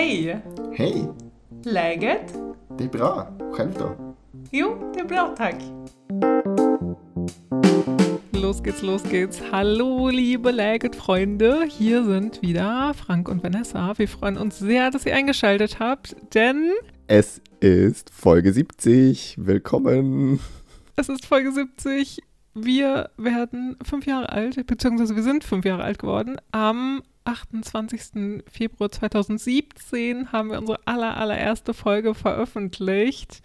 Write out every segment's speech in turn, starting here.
Hej! Hej! Läget? Det är bra. Själv då? Jo, det är bra tack. Los geht's, los geht's. Hallo, liebe Läget-Freunde. Hier sind wieder Frank und Vanessa. Wir freuen uns sehr, dass ihr eingeschaltet habt, denn Es ist Folge 70. Willkommen. es ist Folge 70. Wir werden fünf Jahre alt, beziehungsweise wir sind fünf Jahre alt geworden. Am 28. Februar 2017 haben wir unsere aller, allererste Folge veröffentlicht.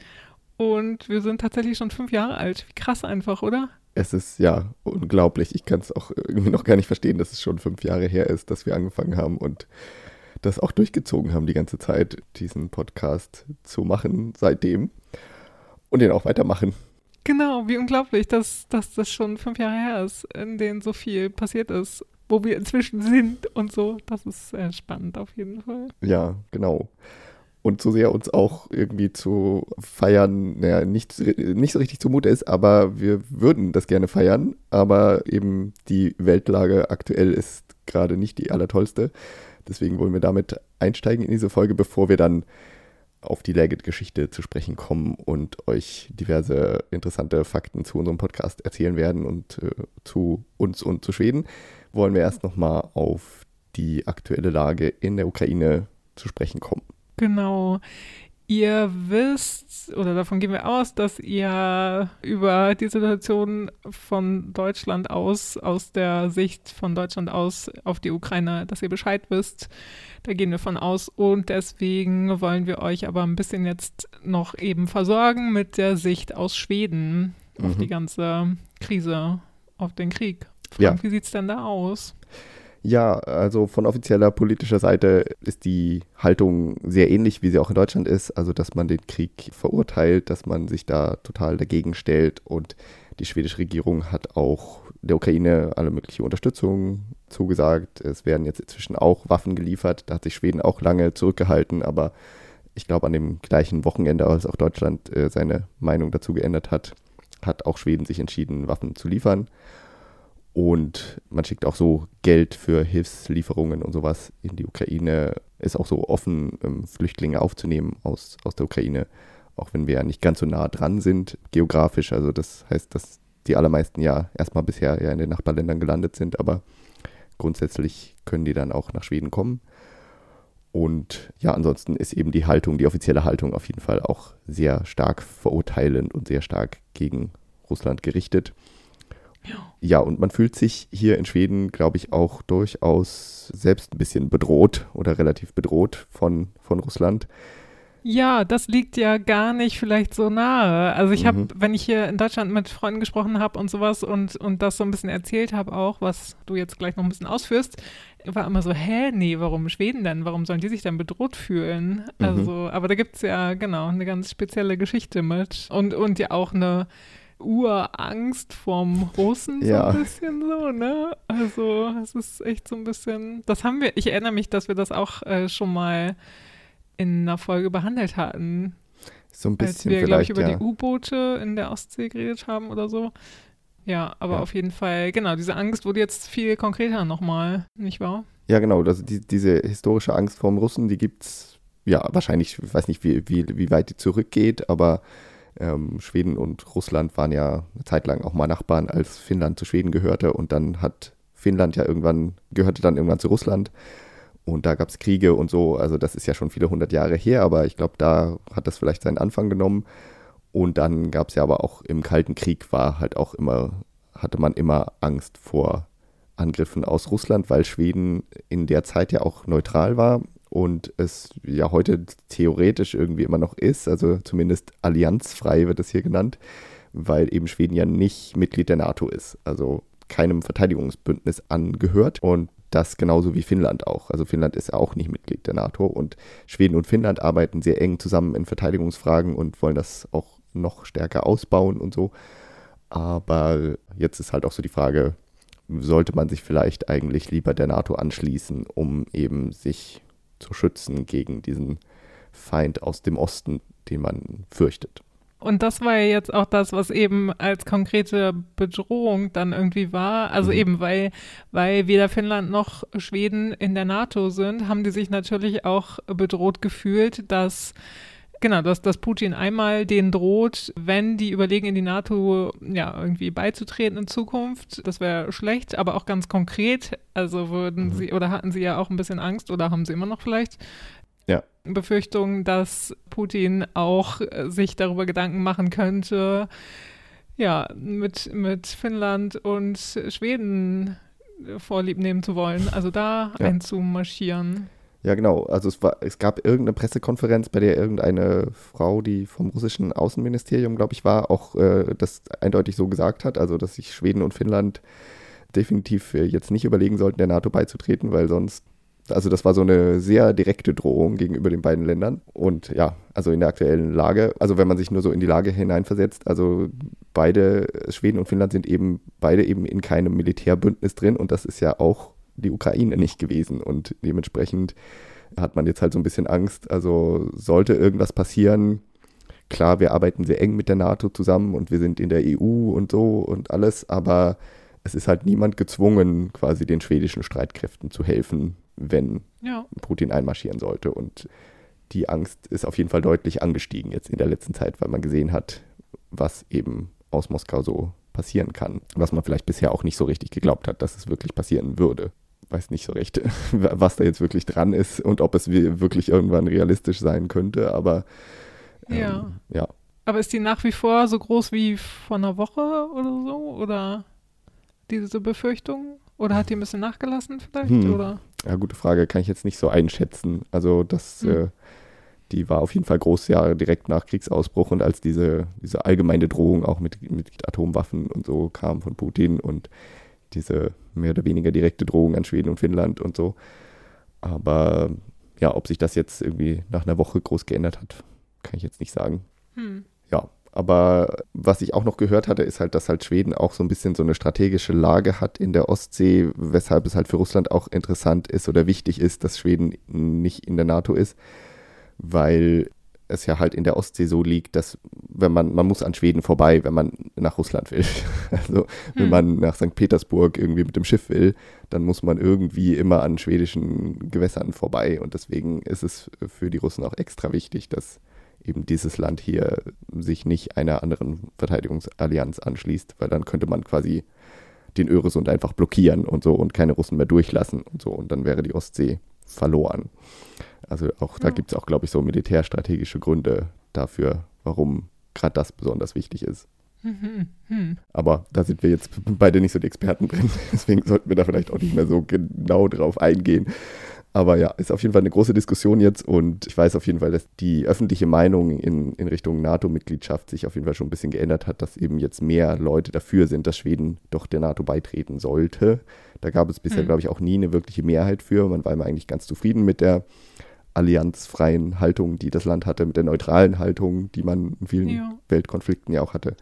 Und wir sind tatsächlich schon fünf Jahre alt. Wie krass einfach, oder? Es ist ja unglaublich. Ich kann es auch irgendwie noch gar nicht verstehen, dass es schon fünf Jahre her ist, dass wir angefangen haben und das auch durchgezogen haben die ganze Zeit, diesen Podcast zu machen seitdem und den auch weitermachen. Genau, wie unglaublich, dass, dass das schon fünf Jahre her ist, in denen so viel passiert ist, wo wir inzwischen sind und so. Das ist sehr spannend auf jeden Fall. Ja, genau. Und so sehr uns auch irgendwie zu feiern, naja, nicht, nicht so richtig zumute ist, aber wir würden das gerne feiern. Aber eben die Weltlage aktuell ist gerade nicht die allertollste. Deswegen wollen wir damit einsteigen in diese Folge, bevor wir dann auf die Legit-Geschichte zu sprechen kommen und euch diverse interessante Fakten zu unserem Podcast erzählen werden und äh, zu uns und zu Schweden, wollen wir erst nochmal auf die aktuelle Lage in der Ukraine zu sprechen kommen. Genau. Ihr wisst, oder davon gehen wir aus, dass ihr über die Situation von Deutschland aus, aus der Sicht von Deutschland aus auf die Ukraine, dass ihr Bescheid wisst. Da gehen wir von aus. Und deswegen wollen wir euch aber ein bisschen jetzt noch eben versorgen mit der Sicht aus Schweden auf Mhm. die ganze Krise, auf den Krieg. Frank, Ja. wie sieht's denn da aus? Ja, also von offizieller politischer Seite ist die Haltung sehr ähnlich, wie sie auch in Deutschland ist. Also, dass man den Krieg verurteilt, dass man sich da total dagegen stellt. Und die schwedische Regierung hat auch der Ukraine alle mögliche Unterstützung zugesagt. Es werden jetzt inzwischen auch Waffen geliefert. Da hat sich Schweden auch lange zurückgehalten. Aber ich glaube, an dem gleichen Wochenende, als auch Deutschland äh, seine Meinung dazu geändert hat, hat auch Schweden sich entschieden, Waffen zu liefern. Und man schickt auch so Geld für Hilfslieferungen und sowas in die Ukraine. Ist auch so offen, ähm, Flüchtlinge aufzunehmen aus, aus der Ukraine, auch wenn wir ja nicht ganz so nah dran sind geografisch. Also das heißt, dass die allermeisten ja erstmal bisher ja in den Nachbarländern gelandet sind, aber grundsätzlich können die dann auch nach Schweden kommen. Und ja, ansonsten ist eben die Haltung, die offizielle Haltung auf jeden Fall auch sehr stark verurteilend und sehr stark gegen Russland gerichtet. Ja, und man fühlt sich hier in Schweden, glaube ich, auch durchaus selbst ein bisschen bedroht oder relativ bedroht von, von Russland. Ja, das liegt ja gar nicht vielleicht so nahe. Also ich habe, Mhm. wenn ich hier in Deutschland mit Freunden gesprochen habe und sowas und, und das so ein bisschen erzählt habe auch, was du jetzt gleich noch ein bisschen ausführst, war immer so, hä, nee, warum Schweden denn? Warum sollen die sich denn bedroht fühlen? Mhm. Also, aber da gibt es ja, genau, eine ganz spezielle Geschichte mit. Und, und ja auch eine Urangst vom Russen, so Ja. ein bisschen so, ne? Also, es ist echt so ein bisschen, das haben wir, ich erinnere mich, dass wir das auch äh, schon mal in einer Folge behandelt hatten, So ein als bisschen wir, glaube ich, über ja. die U-Boote in der Ostsee geredet haben oder so. Ja, aber Ja. auf jeden Fall, genau, diese Angst wurde jetzt viel konkreter nochmal, nicht wahr? Ja, genau. Also die, diese historische Angst vor dem Russen, die gibt es, ja, wahrscheinlich, ich weiß nicht, wie, wie, wie weit die zurückgeht, aber ähm, Schweden und Russland waren ja eine Zeit lang auch mal Nachbarn, als Finnland zu Schweden gehörte. Und dann hat Finnland ja irgendwann, gehörte dann irgendwann zu Russland. Und da gab es Kriege und so. Also das ist ja schon viele hundert Jahre her, aber ich glaube, da hat das vielleicht seinen Anfang genommen. Und dann gab es ja aber auch im Kalten Krieg war halt auch immer, hatte man immer Angst vor Angriffen aus Russland, weil Schweden in der Zeit ja auch neutral war und es ja heute theoretisch irgendwie immer noch ist, also zumindest allianzfrei wird es hier genannt, weil eben Schweden ja nicht Mitglied der NATO ist, also keinem Verteidigungsbündnis angehört und das genauso wie Finnland auch. Also Finnland ist auch nicht Mitglied der NATO und Schweden und Finnland arbeiten sehr eng zusammen in Verteidigungsfragen und wollen das auch noch stärker ausbauen und so. Aber jetzt ist halt auch so die Frage, sollte man sich vielleicht eigentlich lieber der NATO anschließen, um eben sich zu schützen gegen diesen Feind aus dem Osten, den man fürchtet. Und das war ja jetzt auch das, was eben als konkrete Bedrohung dann irgendwie war. Also mhm. eben, weil, weil weder Finnland noch Schweden in der NATO sind, haben die sich natürlich auch bedroht gefühlt, dass Genau, dass, dass Putin einmal denen droht, wenn die überlegen, in die NATO ja irgendwie beizutreten in Zukunft. Das wäre schlecht, aber auch ganz konkret. Also würden mhm. sie oder hatten sie ja auch ein bisschen Angst oder haben sie immer noch vielleicht, ja. Befürchtung, dass Putin auch äh, sich darüber Gedanken machen könnte, ja, mit, mit Finnland und Schweden vorlieb nehmen zu wollen, also da ja. einzumarschieren. Ja, genau. Also es, war, es gab irgendeine Pressekonferenz, bei der irgendeine Frau, die vom russischen Außenministerium, glaube ich, war, auch äh, das eindeutig so gesagt hat, also dass sich Schweden und Finnland definitiv äh, jetzt nicht überlegen sollten, der NATO beizutreten, weil sonst also das war so eine sehr direkte Drohung gegenüber den beiden Ländern. Und ja, also in der aktuellen Lage, also wenn man sich nur so in die Lage hineinversetzt, also beide, Schweden und Finnland sind eben beide eben in keinem Militärbündnis drin und das ist ja auch die Ukraine nicht gewesen. Und dementsprechend hat man jetzt halt so ein bisschen Angst. Also sollte irgendwas passieren, klar, wir arbeiten sehr eng mit der NATO zusammen und wir sind in der EU und so und alles, aber es ist halt niemand gezwungen, quasi den schwedischen Streitkräften zu helfen, wenn ja. Putin einmarschieren sollte. Und die Angst ist auf jeden Fall deutlich angestiegen jetzt in der letzten Zeit, weil man gesehen hat, was eben aus Moskau so passieren kann. Was man vielleicht bisher auch nicht so richtig geglaubt hat, dass es wirklich passieren würde. Weiß nicht so recht, was da jetzt wirklich dran ist und ob es wirklich irgendwann realistisch sein könnte, aber ähm, ja. ja. Aber ist die nach wie vor so groß wie vor einer Woche oder so? Oder diese Befürchtung? Oder hat die ein bisschen nachgelassen vielleicht? Hm. Oder? Ja, gute Frage, kann ich jetzt nicht so einschätzen. Also das, hm. äh, die war auf jeden Fall groß, ja, direkt nach Kriegsausbruch und als diese, diese allgemeine Drohung auch mit, mit Atomwaffen und so kam von Putin und diese mehr oder weniger direkte Drohung an Schweden und Finnland und so. Aber ja, ob sich das jetzt irgendwie nach einer Woche groß geändert hat, kann ich jetzt nicht sagen. Hm. Ja, aber was ich auch noch gehört hatte, ist halt, dass halt Schweden auch so ein bisschen so eine strategische Lage hat in der Ostsee, weshalb es halt für Russland auch interessant ist oder wichtig ist, dass Schweden nicht in der NATO ist, weil es ja halt in der Ostsee so liegt, dass wenn man, man muss an Schweden vorbei, wenn man nach Russland will. Also wenn hm. man nach St. Petersburg irgendwie mit dem Schiff will, dann muss man irgendwie immer an schwedischen Gewässern vorbei. Und deswegen ist es für die Russen auch extra wichtig, dass eben dieses Land hier sich nicht einer anderen Verteidigungsallianz anschließt, weil dann könnte man quasi den Öresund einfach blockieren und so und keine Russen mehr durchlassen und so und dann wäre die Ostsee verloren. Also auch da gibt es auch, glaube ich, so militärstrategische Gründe dafür, warum gerade das besonders wichtig ist. Mhm, mhm. Aber da sind wir jetzt beide nicht so die Experten drin, deswegen sollten wir da vielleicht auch nicht mehr so genau drauf eingehen. Aber ja, ist auf jeden Fall eine große Diskussion jetzt und ich weiß auf jeden Fall, dass die öffentliche Meinung in, in Richtung NATO-Mitgliedschaft sich auf jeden Fall schon ein bisschen geändert hat, dass eben jetzt mehr Leute dafür sind, dass Schweden doch der NATO beitreten sollte. Da gab es bisher, mhm. glaube ich, auch nie eine wirkliche Mehrheit für. Man war immer eigentlich ganz zufrieden mit der allianzfreien Haltung, die das Land hatte, mit der neutralen Haltung, die man in vielen ja. Weltkonflikten ja auch hatte.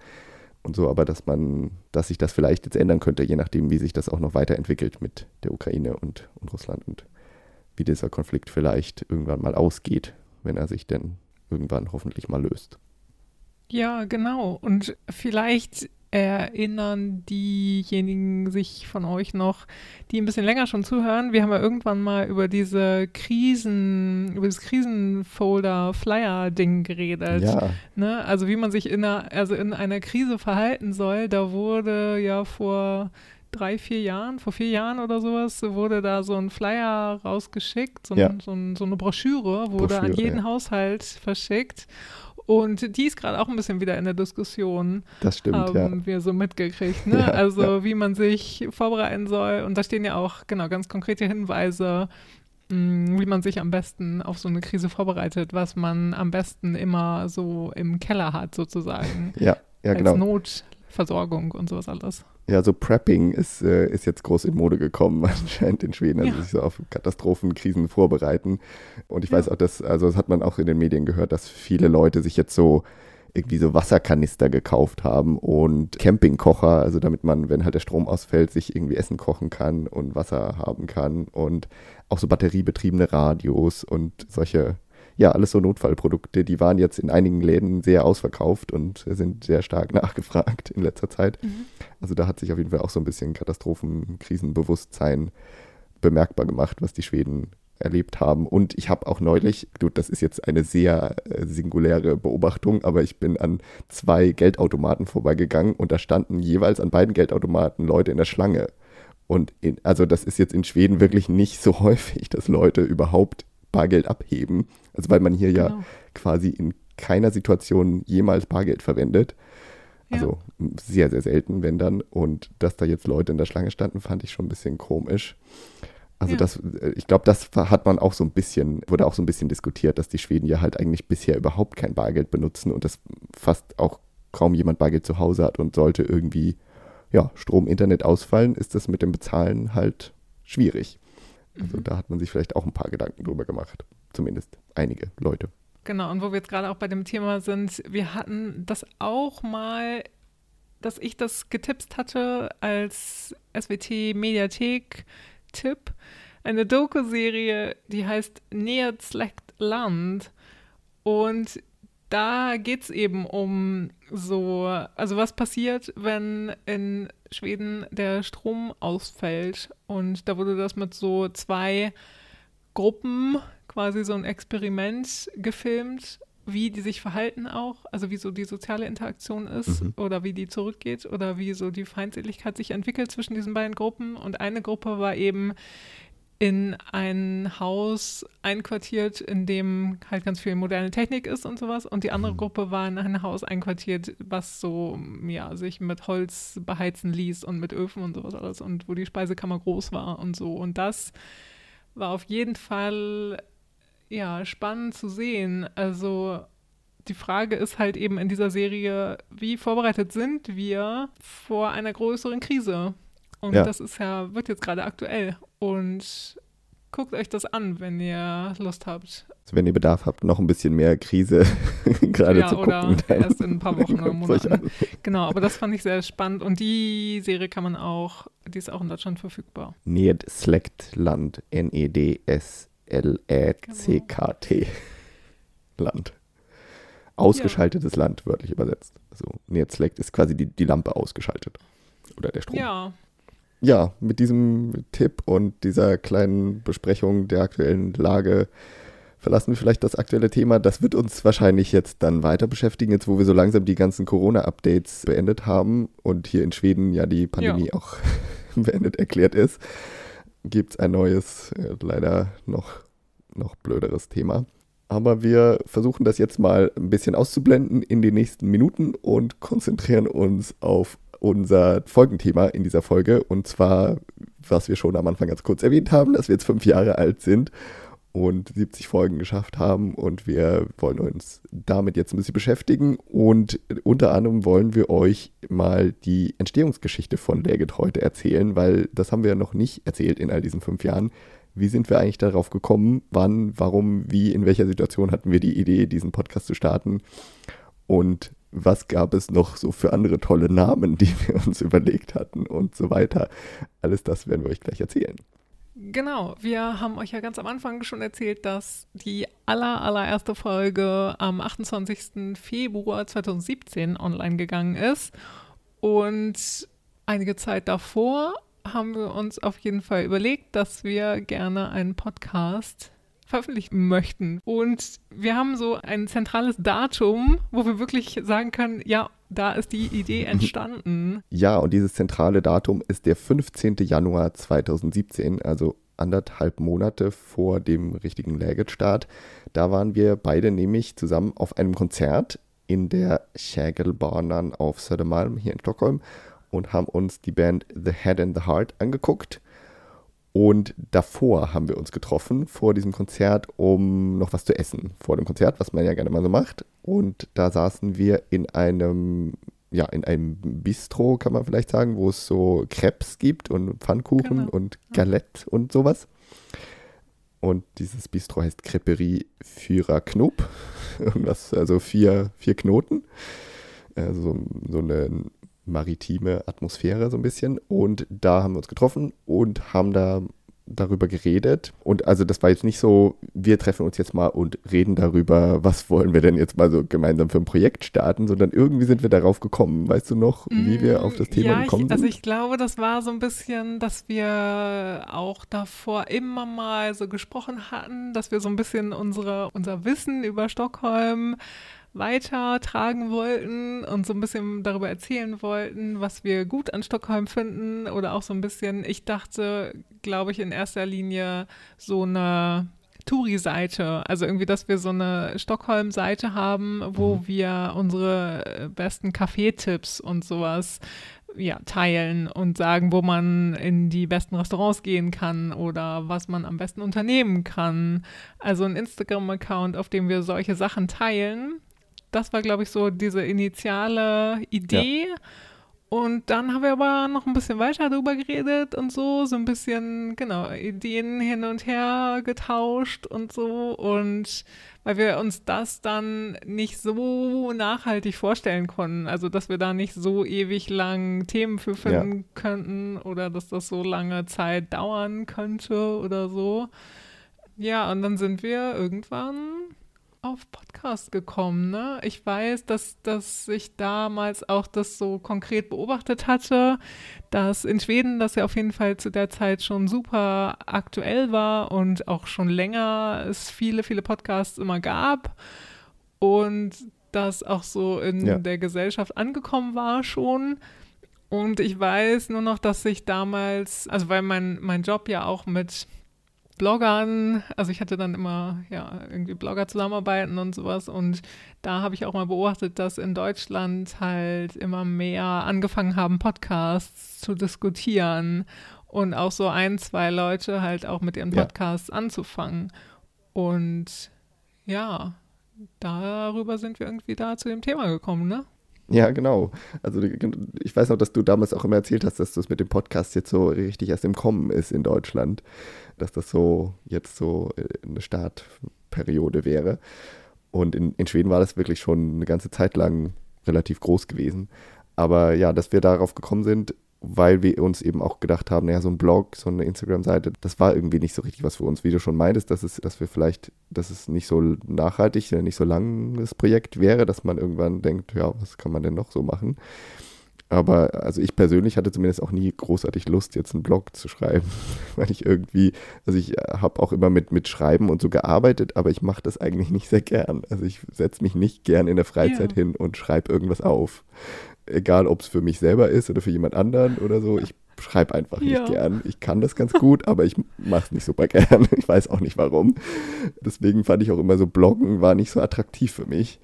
Und so, aber dass man, dass sich das vielleicht jetzt ändern könnte, je nachdem, wie sich das auch noch weiterentwickelt mit der Ukraine und, und Russland und wie dieser Konflikt vielleicht irgendwann mal ausgeht, wenn er sich denn irgendwann hoffentlich mal löst. Ja, genau. Und vielleicht erinnern diejenigen sich von euch noch, die ein bisschen länger schon zuhören. Wir haben ja irgendwann mal über diese Krisen, über das Krisenfolder-Flyer-Ding geredet. Ja. Ne? Also wie man sich in einer, also in einer Krise verhalten soll. Da wurde ja vor drei, vier Jahren, vor vier Jahren oder sowas, wurde da so ein Flyer rausgeschickt, so, ja. ein, so, ein, so eine Broschüre, wurde Broschüre, an jeden ja. Haushalt verschickt. Und die ist gerade auch ein bisschen wieder in der Diskussion. Das stimmt, haben ja. wir so mitgekriegt. Ne? Ja, also ja. wie man sich vorbereiten soll. Und da stehen ja auch genau ganz konkrete Hinweise, mm, wie man sich am besten auf so eine Krise vorbereitet, was man am besten immer so im Keller hat sozusagen. Ja, ja als genau. Notversorgung und sowas alles. Ja, so Prepping ist, äh, ist jetzt groß in Mode gekommen, anscheinend in Schweden. Also ja. sich so auf Katastrophen, Krisen vorbereiten. Und ich ja. weiß auch, dass, also das hat man auch in den Medien gehört, dass viele Leute sich jetzt so irgendwie so Wasserkanister gekauft haben und Campingkocher, also damit man, wenn halt der Strom ausfällt, sich irgendwie Essen kochen kann und Wasser haben kann und auch so batteriebetriebene Radios und solche ja, alles so Notfallprodukte. Die waren jetzt in einigen Läden sehr ausverkauft und sind sehr stark nachgefragt in letzter Zeit. Mhm. Also da hat sich auf jeden Fall auch so ein bisschen Katastrophenkrisenbewusstsein bemerkbar gemacht, was die Schweden erlebt haben. Und ich habe auch neulich, gut, das ist jetzt eine sehr äh, singuläre Beobachtung, aber ich bin an zwei Geldautomaten vorbeigegangen und da standen jeweils an beiden Geldautomaten Leute in der Schlange. Und in, also das ist jetzt in Schweden wirklich nicht so häufig, dass Leute überhaupt Bargeld abheben. Also weil man hier genau. ja quasi in keiner Situation jemals Bargeld verwendet. Also ja. sehr, sehr selten, wenn dann. Und dass da jetzt Leute in der Schlange standen, fand ich schon ein bisschen komisch. Also ja. das, äh, ich glaube, das hat man auch so ein bisschen, wurde auch so ein bisschen diskutiert, dass die Schweden ja halt eigentlich bisher überhaupt kein Bargeld benutzen und dass fast auch kaum jemand Bargeld zu Hause hat und sollte irgendwie ja, Strom, Internet ausfallen, ist das mit dem Bezahlen halt schwierig. Also mhm. da hat man sich vielleicht auch ein paar Gedanken drüber gemacht. Zumindest einige Leute. Genau, und wo wir jetzt gerade auch bei dem Thema sind, wir hatten das auch mal, dass ich das getippt hatte als SWT Mediathek Tipp. Eine Doku-Serie, die heißt Neerzlekt Land. Und da geht es eben um so, also was passiert, wenn in Schweden der Strom ausfällt. Und da wurde das mit so zwei Gruppen, quasi so ein Experiment gefilmt, wie die sich verhalten auch, also wie so die soziale Interaktion ist mhm. oder wie die zurückgeht oder wie so die Feindseligkeit sich entwickelt zwischen diesen beiden Gruppen. Und eine Gruppe war eben in ein Haus einquartiert, in dem halt ganz viel moderne Technik ist und sowas. Und die andere mhm. Gruppe war in ein Haus einquartiert, was so, ja, sich mit Holz beheizen ließ und mit Öfen und sowas alles und wo die Speisekammer groß war und so. Und das war auf jeden Fall, ja, spannend zu sehen. Also, die Frage ist halt eben in dieser Serie, wie vorbereitet sind wir vor einer größeren Krise? Und ja. das ist ja, wird jetzt gerade aktuell. Und guckt euch das an, wenn ihr Lust habt. Also wenn ihr Bedarf habt, noch ein bisschen mehr Krise gerade ja, zu gucken. Oder erst in ein paar Wochen oder Monaten. Genau, aber das fand ich sehr spannend. Und die Serie kann man auch, die ist auch in Deutschland verfügbar. Ned Land. N-E-D-S-L-E-C-K-T. Genau. Land. Ausgeschaltetes ja. Land, wörtlich übersetzt. Also Ned ist quasi die, die Lampe ausgeschaltet. Oder der Strom. Ja, ja, mit diesem Tipp und dieser kleinen Besprechung der aktuellen Lage verlassen wir vielleicht das aktuelle Thema. Das wird uns wahrscheinlich jetzt dann weiter beschäftigen, jetzt wo wir so langsam die ganzen Corona-Updates beendet haben und hier in Schweden ja die Pandemie ja. auch beendet erklärt ist. Gibt es ein neues, äh, leider noch, noch blöderes Thema. Aber wir versuchen das jetzt mal ein bisschen auszublenden in den nächsten Minuten und konzentrieren uns auf unser Folgenthema in dieser Folge. Und zwar, was wir schon am Anfang ganz kurz erwähnt haben, dass wir jetzt fünf Jahre alt sind und 70 Folgen geschafft haben. Und wir wollen uns damit jetzt ein bisschen beschäftigen. Und unter anderem wollen wir euch mal die Entstehungsgeschichte von Legit heute erzählen, weil das haben wir noch nicht erzählt in all diesen fünf Jahren. Wie sind wir eigentlich darauf gekommen? Wann, warum, wie, in welcher Situation hatten wir die Idee, diesen Podcast zu starten? Und was gab es noch so für andere tolle Namen, die wir uns überlegt hatten und so weiter. Alles das werden wir euch gleich erzählen. Genau, wir haben euch ja ganz am Anfang schon erzählt, dass die aller, allererste Folge am 28. Februar 2017 online gegangen ist. Und einige Zeit davor haben wir uns auf jeden Fall überlegt, dass wir gerne einen Podcast veröffentlichen möchten. Und wir haben so ein zentrales Datum, wo wir wirklich sagen können, ja, da ist die Idee entstanden. Ja, und dieses zentrale Datum ist der 15. Januar 2017, also anderthalb Monate vor dem richtigen Läget-Start. Da waren wir beide nämlich zusammen auf einem Konzert in der Schägelbanan auf Södermalm hier in Stockholm und haben uns die Band The Head and the Heart angeguckt und davor haben wir uns getroffen, vor diesem Konzert, um noch was zu essen. Vor dem Konzert, was man ja gerne mal so macht. Und da saßen wir in einem, ja, in einem Bistro, kann man vielleicht sagen, wo es so Crepes gibt und Pfannkuchen genau. und Galette und sowas. Und dieses Bistro heißt Creperie Führer Knob. Irgendwas, also vier, vier Knoten. Also so eine maritime Atmosphäre so ein bisschen. Und da haben wir uns getroffen und haben da darüber geredet. Und also das war jetzt nicht so, wir treffen uns jetzt mal und reden darüber, was wollen wir denn jetzt mal so gemeinsam für ein Projekt starten, sondern irgendwie sind wir darauf gekommen. Weißt du noch, wie wir auf das Thema ja, gekommen ich, sind? Also ich glaube, das war so ein bisschen, dass wir auch davor immer mal so gesprochen hatten, dass wir so ein bisschen unsere, unser Wissen über Stockholm weitertragen wollten und so ein bisschen darüber erzählen wollten, was wir gut an Stockholm finden oder auch so ein bisschen, ich dachte, glaube ich, in erster Linie so eine Touri-Seite, also irgendwie, dass wir so eine Stockholm-Seite haben, wo mhm. wir unsere besten Kaffeetipps und sowas ja, teilen und sagen, wo man in die besten Restaurants gehen kann oder was man am besten unternehmen kann. Also ein Instagram-Account, auf dem wir solche Sachen teilen das war, glaube ich, so diese initiale Idee. Ja. Und dann haben wir aber noch ein bisschen weiter darüber geredet und so, so ein bisschen, genau, Ideen hin und her getauscht und so. Und weil wir uns das dann nicht so nachhaltig vorstellen konnten, also dass wir da nicht so ewig lang Themen für finden ja. könnten oder dass das so lange Zeit dauern könnte oder so. Ja, und dann sind wir irgendwann auf Podcast gekommen. Ne? Ich weiß, dass, dass ich damals auch das so konkret beobachtet hatte, dass in Schweden das ja auf jeden Fall zu der Zeit schon super aktuell war und auch schon länger es viele, viele Podcasts immer gab und das auch so in ja. der Gesellschaft angekommen war schon. Und ich weiß nur noch, dass ich damals, also weil mein, mein Job ja auch mit Bloggern, also ich hatte dann immer ja irgendwie Blogger zusammenarbeiten und sowas und da habe ich auch mal beobachtet, dass in Deutschland halt immer mehr angefangen haben, Podcasts zu diskutieren und auch so ein, zwei Leute halt auch mit ihren Podcasts ja. anzufangen. Und ja, darüber sind wir irgendwie da zu dem Thema gekommen, ne? Ja, genau. Also ich weiß noch, dass du damals auch immer erzählt hast, dass das mit dem Podcast jetzt so richtig erst im Kommen ist in Deutschland, dass das so jetzt so äh, eine Startperiode wäre. Und in, in Schweden war das wirklich schon eine ganze Zeit lang relativ groß gewesen. Aber ja, dass wir darauf gekommen sind, weil wir uns eben auch gedacht haben, naja, so ein Blog, so eine Instagram-Seite, das war irgendwie nicht so richtig was für uns. Wie du schon meintest, dass, es, dass wir vielleicht, dass es nicht so nachhaltig, nicht so langes Projekt wäre, dass man irgendwann denkt, ja, was kann man denn noch so machen? Aber also ich persönlich hatte zumindest auch nie großartig Lust, jetzt einen Blog zu schreiben, weil ich irgendwie, also ich habe auch immer mit, mit Schreiben und so gearbeitet, aber ich mache das eigentlich nicht sehr gern. Also ich setze mich nicht gern in der Freizeit ja. hin und schreibe irgendwas auf egal ob es für mich selber ist oder für jemand anderen oder so, ich schreibe einfach nicht ja. gern. Ich kann das ganz gut, aber ich mache es nicht super gern. Ich weiß auch nicht warum. Deswegen fand ich auch immer so Bloggen war nicht so attraktiv für mich.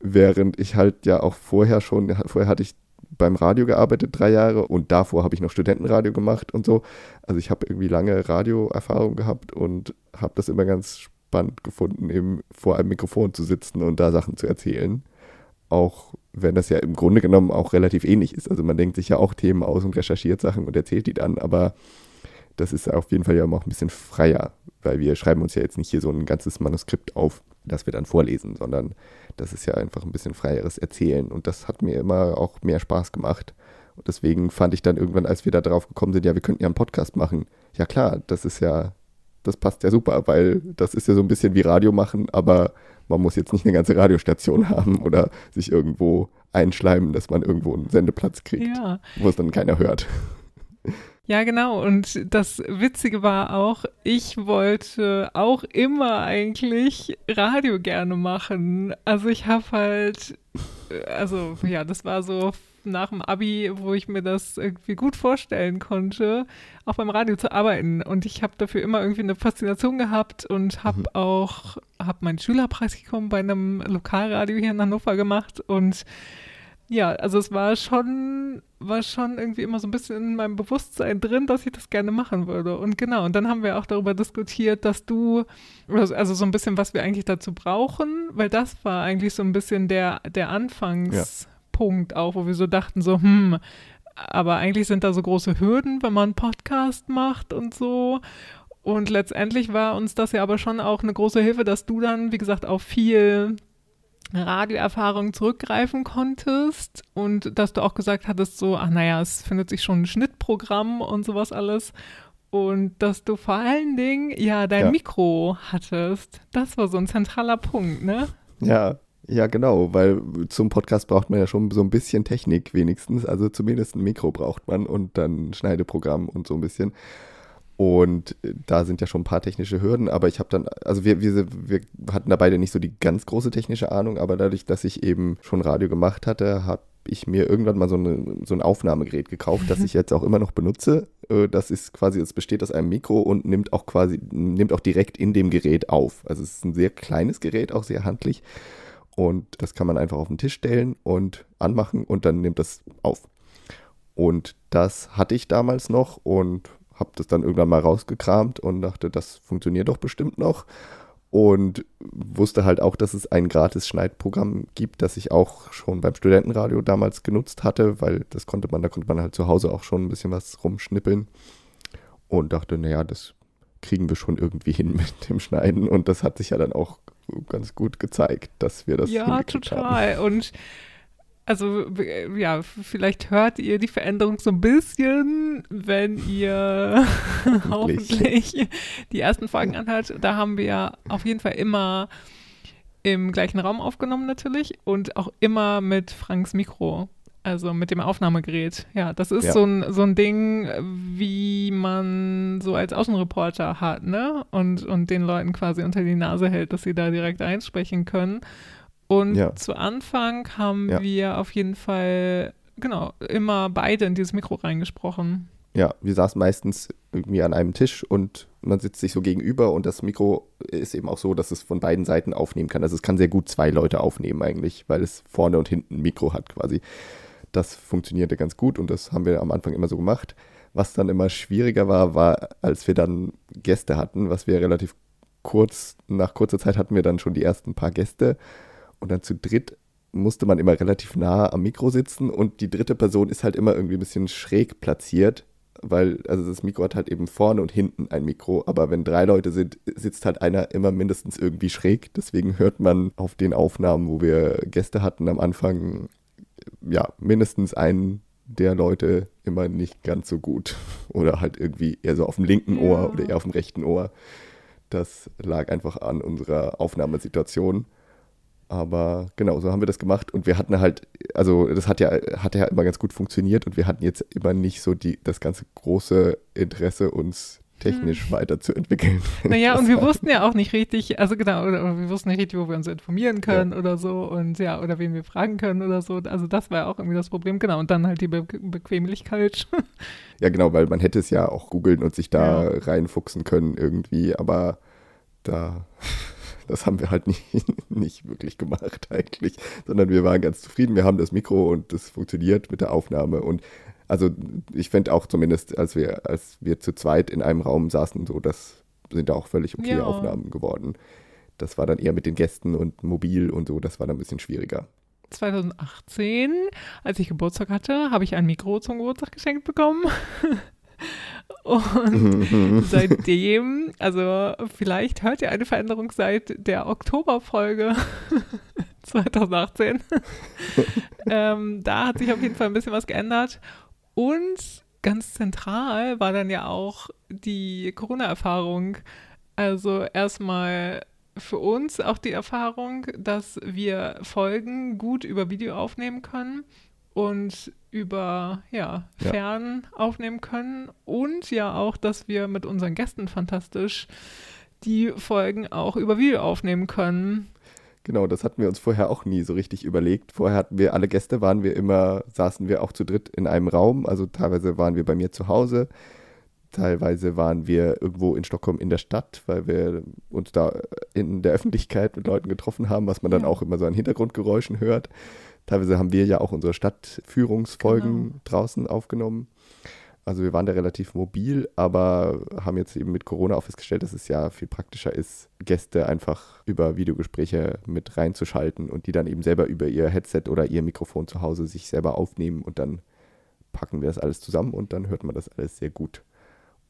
Während ich halt ja auch vorher schon, vorher hatte ich beim Radio gearbeitet, drei Jahre, und davor habe ich noch Studentenradio gemacht und so. Also ich habe irgendwie lange Radioerfahrung gehabt und habe das immer ganz spannend gefunden, eben vor einem Mikrofon zu sitzen und da Sachen zu erzählen. Auch wenn das ja im Grunde genommen auch relativ ähnlich ist. Also man denkt sich ja auch Themen aus und recherchiert Sachen und erzählt die dann, aber das ist auf jeden Fall ja auch ein bisschen freier, weil wir schreiben uns ja jetzt nicht hier so ein ganzes Manuskript auf, das wir dann vorlesen, sondern das ist ja einfach ein bisschen freieres Erzählen und das hat mir immer auch mehr Spaß gemacht. Und deswegen fand ich dann irgendwann, als wir da drauf gekommen sind, ja, wir könnten ja einen Podcast machen. Ja klar, das ist ja, das passt ja super, weil das ist ja so ein bisschen wie Radio machen, aber man muss jetzt nicht eine ganze Radiostation haben oder sich irgendwo einschleimen, dass man irgendwo einen Sendeplatz kriegt, ja. wo es dann keiner hört. Ja, genau. Und das Witzige war auch, ich wollte auch immer eigentlich Radio gerne machen. Also ich habe halt, also ja, das war so nach dem Abi, wo ich mir das irgendwie gut vorstellen konnte, auch beim Radio zu arbeiten. Und ich habe dafür immer irgendwie eine Faszination gehabt und habe mhm. auch habe mein Schülerpraktikum bei einem Lokalradio hier in Hannover gemacht und ja, also es war schon, war schon irgendwie immer so ein bisschen in meinem Bewusstsein drin, dass ich das gerne machen würde. Und genau, und dann haben wir auch darüber diskutiert, dass du, also so ein bisschen, was wir eigentlich dazu brauchen, weil das war eigentlich so ein bisschen der, der Anfangs, ja. Auch, wo wir so dachten, so, hm, aber eigentlich sind da so große Hürden, wenn man einen Podcast macht und so. Und letztendlich war uns das ja aber schon auch eine große Hilfe, dass du dann, wie gesagt, auf viel Radioerfahrung zurückgreifen konntest und dass du auch gesagt hattest, so, ach naja, es findet sich schon ein Schnittprogramm und sowas alles. und dass du vor allen Dingen ja dein Ja. Mikro hattest. Das war so ein zentraler Punkt, ne? Ja, ja, genau, weil zum Podcast braucht man ja schon so ein bisschen Technik wenigstens. Also zumindest ein Mikro braucht man und dann ein Schneideprogramm und so ein bisschen. Und äh, da sind ja schon ein paar technische Hürden, aber ich habe dann, also wir, wir, wir hatten da beide nicht so die ganz große technische Ahnung, aber dadurch, dass ich eben schon Radio gemacht hatte, habe ich mir irgendwann mal so, eine, so ein Aufnahmegerät gekauft, das ich jetzt auch immer noch benutze. Äh, Das ist quasi, es besteht aus einem Mikro und nimmt auch quasi, nimmt auch direkt in dem Gerät auf. Also es ist ein sehr kleines Gerät, auch sehr handlich. Und das kann man einfach auf den Tisch stellen und anmachen und dann nimmt das auf. Und das hatte ich damals noch und habe das dann irgendwann mal rausgekramt und dachte, das funktioniert doch bestimmt noch. Und wusste halt auch, dass es ein gratis Schneidprogramm gibt, das ich auch schon beim Studentenradio damals genutzt hatte, weil das konnte man, da konnte man halt zu Hause auch schon ein bisschen was rumschnippeln. Und dachte, naja, das kriegen wir schon irgendwie hin mit dem Schneiden. Und das hat sich ja dann auch ganz gut gezeigt, dass wir das ja, hingekriegt haben. total. Und also äh, ja, vielleicht hört ihr die Veränderung so ein bisschen, wenn ihr hoffentlich die ersten Folgen anhört. Da haben wir auf jeden Fall immer im gleichen Raum aufgenommen natürlich und auch immer mit Franks Mikro. Also mit dem Aufnahmegerät. Ja, das ist Ja. so, ein, so ein Ding, wie man so als Außenreporter hat, ne? Und, und den Leuten quasi unter die Nase hält, dass sie da direkt einsprechen können. Und Ja. zu Anfang haben Ja. wir auf jeden Fall, genau, immer beide in dieses Mikro reingesprochen. Ja, wir saßen meistens irgendwie an einem Tisch und man sitzt sich so gegenüber und das Mikro ist eben auch so, dass es von beiden Seiten aufnehmen kann. Also es kann sehr gut zwei Leute aufnehmen eigentlich, weil es vorne und hinten ein Mikro hat quasi. Das funktionierte ganz gut und das haben wir am Anfang immer so gemacht. Was dann immer schwieriger war, war, als wir dann Gäste hatten, was wir relativ kurz, nach kurzer Zeit hatten wir dann schon die ersten paar Gäste und dann zu dritt musste man immer relativ nah am Mikro sitzen und die dritte Person ist halt immer irgendwie ein bisschen schräg platziert, weil, also das Mikro hat halt eben vorne und hinten ein Mikro, aber wenn drei Leute sind, sitzt halt einer immer mindestens irgendwie schräg. Deswegen hört man auf den Aufnahmen, wo wir Gäste hatten am Anfang, ja, mindestens einen der Leute immer nicht ganz so gut. Oder halt irgendwie eher so auf dem linken Ja. Ohr oder eher auf dem rechten Ohr. Das lag einfach an unserer Aufnahmesituation. Aber genau, so haben wir das gemacht und wir hatten halt, also das hat ja, hat ja immer ganz gut funktioniert und wir hatten jetzt immer nicht so die, das ganze große Interesse, uns technisch weiterzuentwickeln. Naja, und wir war- wussten ja auch nicht richtig, also genau, oder, wir wussten nicht richtig, wo wir uns informieren können oder so und ja, oder wen wir fragen können oder so. Also das war ja auch irgendwie das Problem, genau. Und dann halt die Be Bequemlichkeit. Ja, genau, weil man hätte es ja auch googeln und sich da Ja. reinfuchsen können irgendwie, aber da, das haben wir halt nicht, nicht wirklich gemacht eigentlich, sondern wir waren ganz zufrieden. Wir haben das Mikro und das funktioniert mit der Aufnahme und also ich finde auch zumindest, als wir, als wir zu zweit in einem Raum saßen, so, das sind auch völlig okay Ja. Aufnahmen geworden. Das war dann eher mit den Gästen und mobil und so, das war dann ein bisschen schwieriger. 2018, als ich Geburtstag hatte, habe ich ein Mikro zum Geburtstag geschenkt bekommen. Und seitdem, also vielleicht hört ihr eine Veränderung seit der Oktoberfolge 2018. ähm, da hat sich auf jeden Fall ein bisschen was geändert. Und ganz zentral war dann ja auch die Corona-Erfahrung. Also erstmal für uns auch die Erfahrung, dass wir Folgen gut über Video aufnehmen können und über ja, Ja. fern aufnehmen können und ja auch, dass wir mit unseren Gästen fantastisch die Folgen auch über Video aufnehmen können. Genau, das hatten wir uns vorher auch nie so richtig überlegt. Vorher hatten wir alle Gäste, waren wir immer, saßen wir auch zu dritt in einem Raum. Also teilweise waren wir bei mir zu Hause, teilweise waren wir irgendwo in Stockholm in der Stadt, weil wir uns da in der Öffentlichkeit mit Leuten getroffen haben, was man dann Ja. auch immer so an Hintergrundgeräuschen hört. Teilweise haben wir ja auch unsere Stadtführungsfolgen Genau. draußen aufgenommen. Also wir waren da relativ mobil, aber haben jetzt eben mit Corona auch festgestellt, dass es ja viel praktischer ist, Gäste einfach über Videogespräche mit reinzuschalten und die dann eben selber über ihr Headset oder ihr Mikrofon zu Hause sich selber aufnehmen und dann packen wir das alles zusammen und dann hört man das alles sehr gut.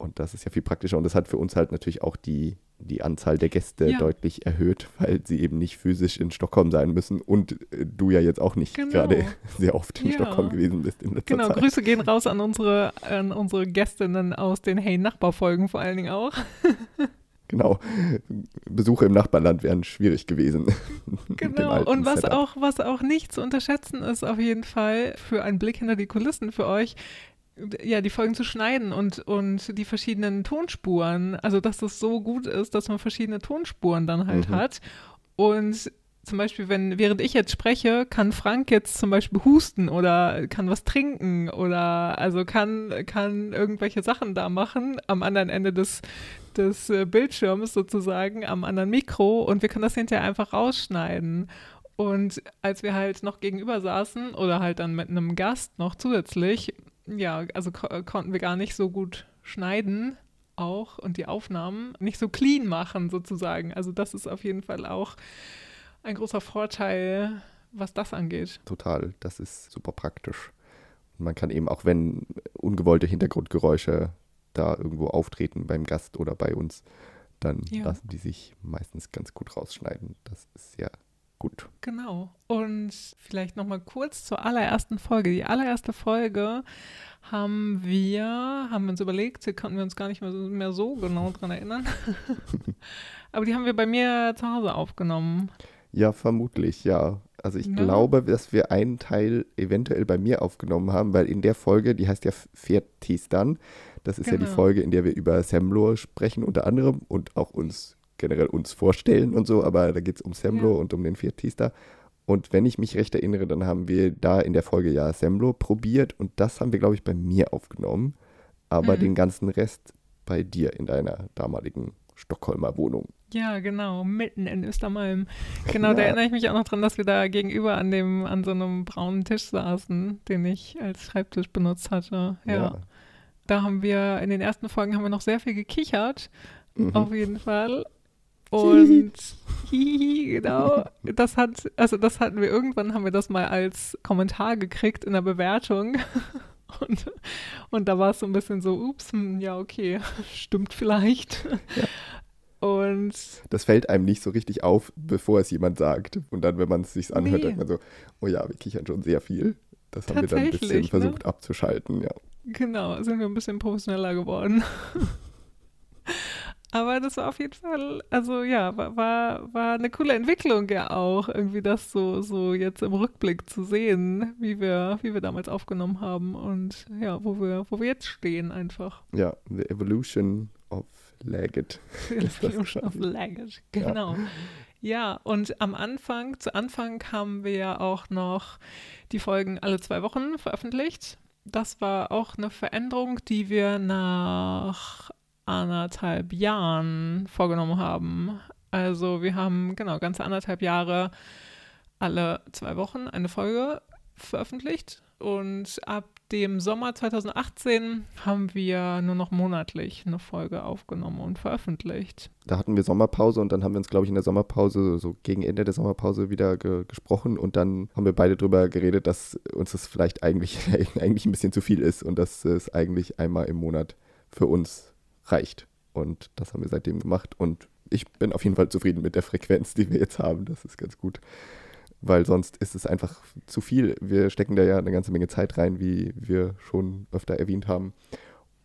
Und das ist ja viel praktischer und das hat für uns halt natürlich auch die die Anzahl der Gäste Ja. deutlich erhöht, weil sie eben nicht physisch in Stockholm sein müssen und äh, du ja jetzt auch nicht Genau. gerade sehr oft in Ja. Stockholm gewesen bist in letzter Genau, Zeit. Grüße gehen raus an unsere, an unsere Gästinnen aus den Hey Nachbarfolgen vor allen Dingen auch. Genau. Besuche im Nachbarland wären schwierig gewesen. Genau. Und was Setup. auch, was auch nicht zu unterschätzen ist, auf jeden Fall für einen Blick hinter die Kulissen für euch, ja, die Folgen zu schneiden und, und die verschiedenen Tonspuren. Also, dass es so gut ist, dass man verschiedene Tonspuren dann halt Mhm. hat. Und zum Beispiel, wenn, während ich jetzt spreche, kann Frank jetzt zum Beispiel husten oder kann was trinken oder also kann, kann irgendwelche Sachen da machen am anderen Ende des, des äh, Bildschirms sozusagen, am anderen Mikro und wir können das hinterher einfach rausschneiden. Und als wir halt noch gegenüber saßen oder halt dann mit einem Gast noch zusätzlich, ja, also ko konnten wir gar nicht so gut schneiden auch und die Aufnahmen nicht so clean machen sozusagen. Also das ist auf jeden Fall auch ein großer Vorteil, was das angeht. Total, das ist super praktisch. Und man kann eben auch, wenn ungewollte Hintergrundgeräusche da irgendwo auftreten beim Gast oder bei uns, dann Ja. lassen die sich meistens ganz gut rausschneiden. Das ist sehr gut. Genau. Und vielleicht noch mal kurz zur allerersten Folge. Die allererste Folge haben wir, haben wir uns überlegt, hier konnten wir uns gar nicht mehr so, mehr so genau dran erinnern. Aber die haben wir bei mir zu Hause aufgenommen. Ja, vermutlich, ja. Also ich Ne? glaube, dass wir einen Teil eventuell bei mir aufgenommen haben, weil in der Folge, die heißt ja Pferdtistan, das ist ja die Genau. Folge, in der wir über Semlo sprechen unter anderem und auch uns generell uns vorstellen und so, aber da geht es um Semlo Ja. und um den Pferdtister. Und wenn ich mich recht erinnere, dann haben wir da in der Folge ja Semlo probiert und das haben wir, glaube ich, bei mir aufgenommen, aber Mhm. den ganzen Rest bei dir in deiner damaligen Stockholmer Wohnung. Ja, genau, mitten in Östermalm. Genau, da Ja. erinnere ich mich auch noch dran, dass wir da gegenüber an dem, an so einem braunen Tisch saßen, den ich als Schreibtisch benutzt hatte. Ja. Da haben wir, in den ersten Folgen haben wir noch sehr viel gekichert, Mhm. auf jeden Fall. Und genau, das hat, also das hatten wir irgendwann, haben wir das mal als Kommentar gekriegt in der Bewertung. Und, und da war es so ein bisschen so, ups, hm, ja, okay, stimmt vielleicht. Und Das fällt einem nicht so richtig auf, bevor es jemand sagt. Und dann, wenn man es sich anhört, Nee. denkt man so, oh ja, wir kichern schon sehr viel. Das haben wir dann ein bisschen ne? versucht abzuschalten, ja. Genau, sind wir ein bisschen professioneller geworden. Aber das war auf jeden Fall, also ja, war, war, war eine coole Entwicklung ja auch, irgendwie das so, so jetzt im Rückblick zu sehen, wie wir, wie wir damals aufgenommen haben und ja, wo wir, wo wir jetzt stehen einfach. Ja, The Evolution of Lagged. Das Evolution of. Language, genau. Ja, und am Anfang, zu Anfang haben wir ja auch noch die Folgen alle zwei Wochen veröffentlicht. Das war auch eine Veränderung, die wir nach anderthalb Jahren vorgenommen haben. Also wir haben genau ganze anderthalb Jahre alle zwei Wochen eine Folge veröffentlicht und ab dem Sommer 2018 haben wir nur noch monatlich eine Folge aufgenommen und veröffentlicht. Da hatten wir Sommerpause und dann haben wir uns, glaube ich, in der Sommerpause, so gegen Ende der Sommerpause wieder ge gesprochen und dann haben wir beide drüber geredet, dass uns das vielleicht eigentlich, eigentlich ein bisschen zu viel ist und dass es eigentlich einmal im Monat für uns reicht. Und das haben wir seitdem gemacht und ich bin auf jeden Fall zufrieden mit der Frequenz, die wir jetzt haben. Das ist ganz gut. Weil sonst ist es einfach zu viel. Wir stecken da ja eine ganze Menge Zeit rein, wie wir schon öfter erwähnt haben.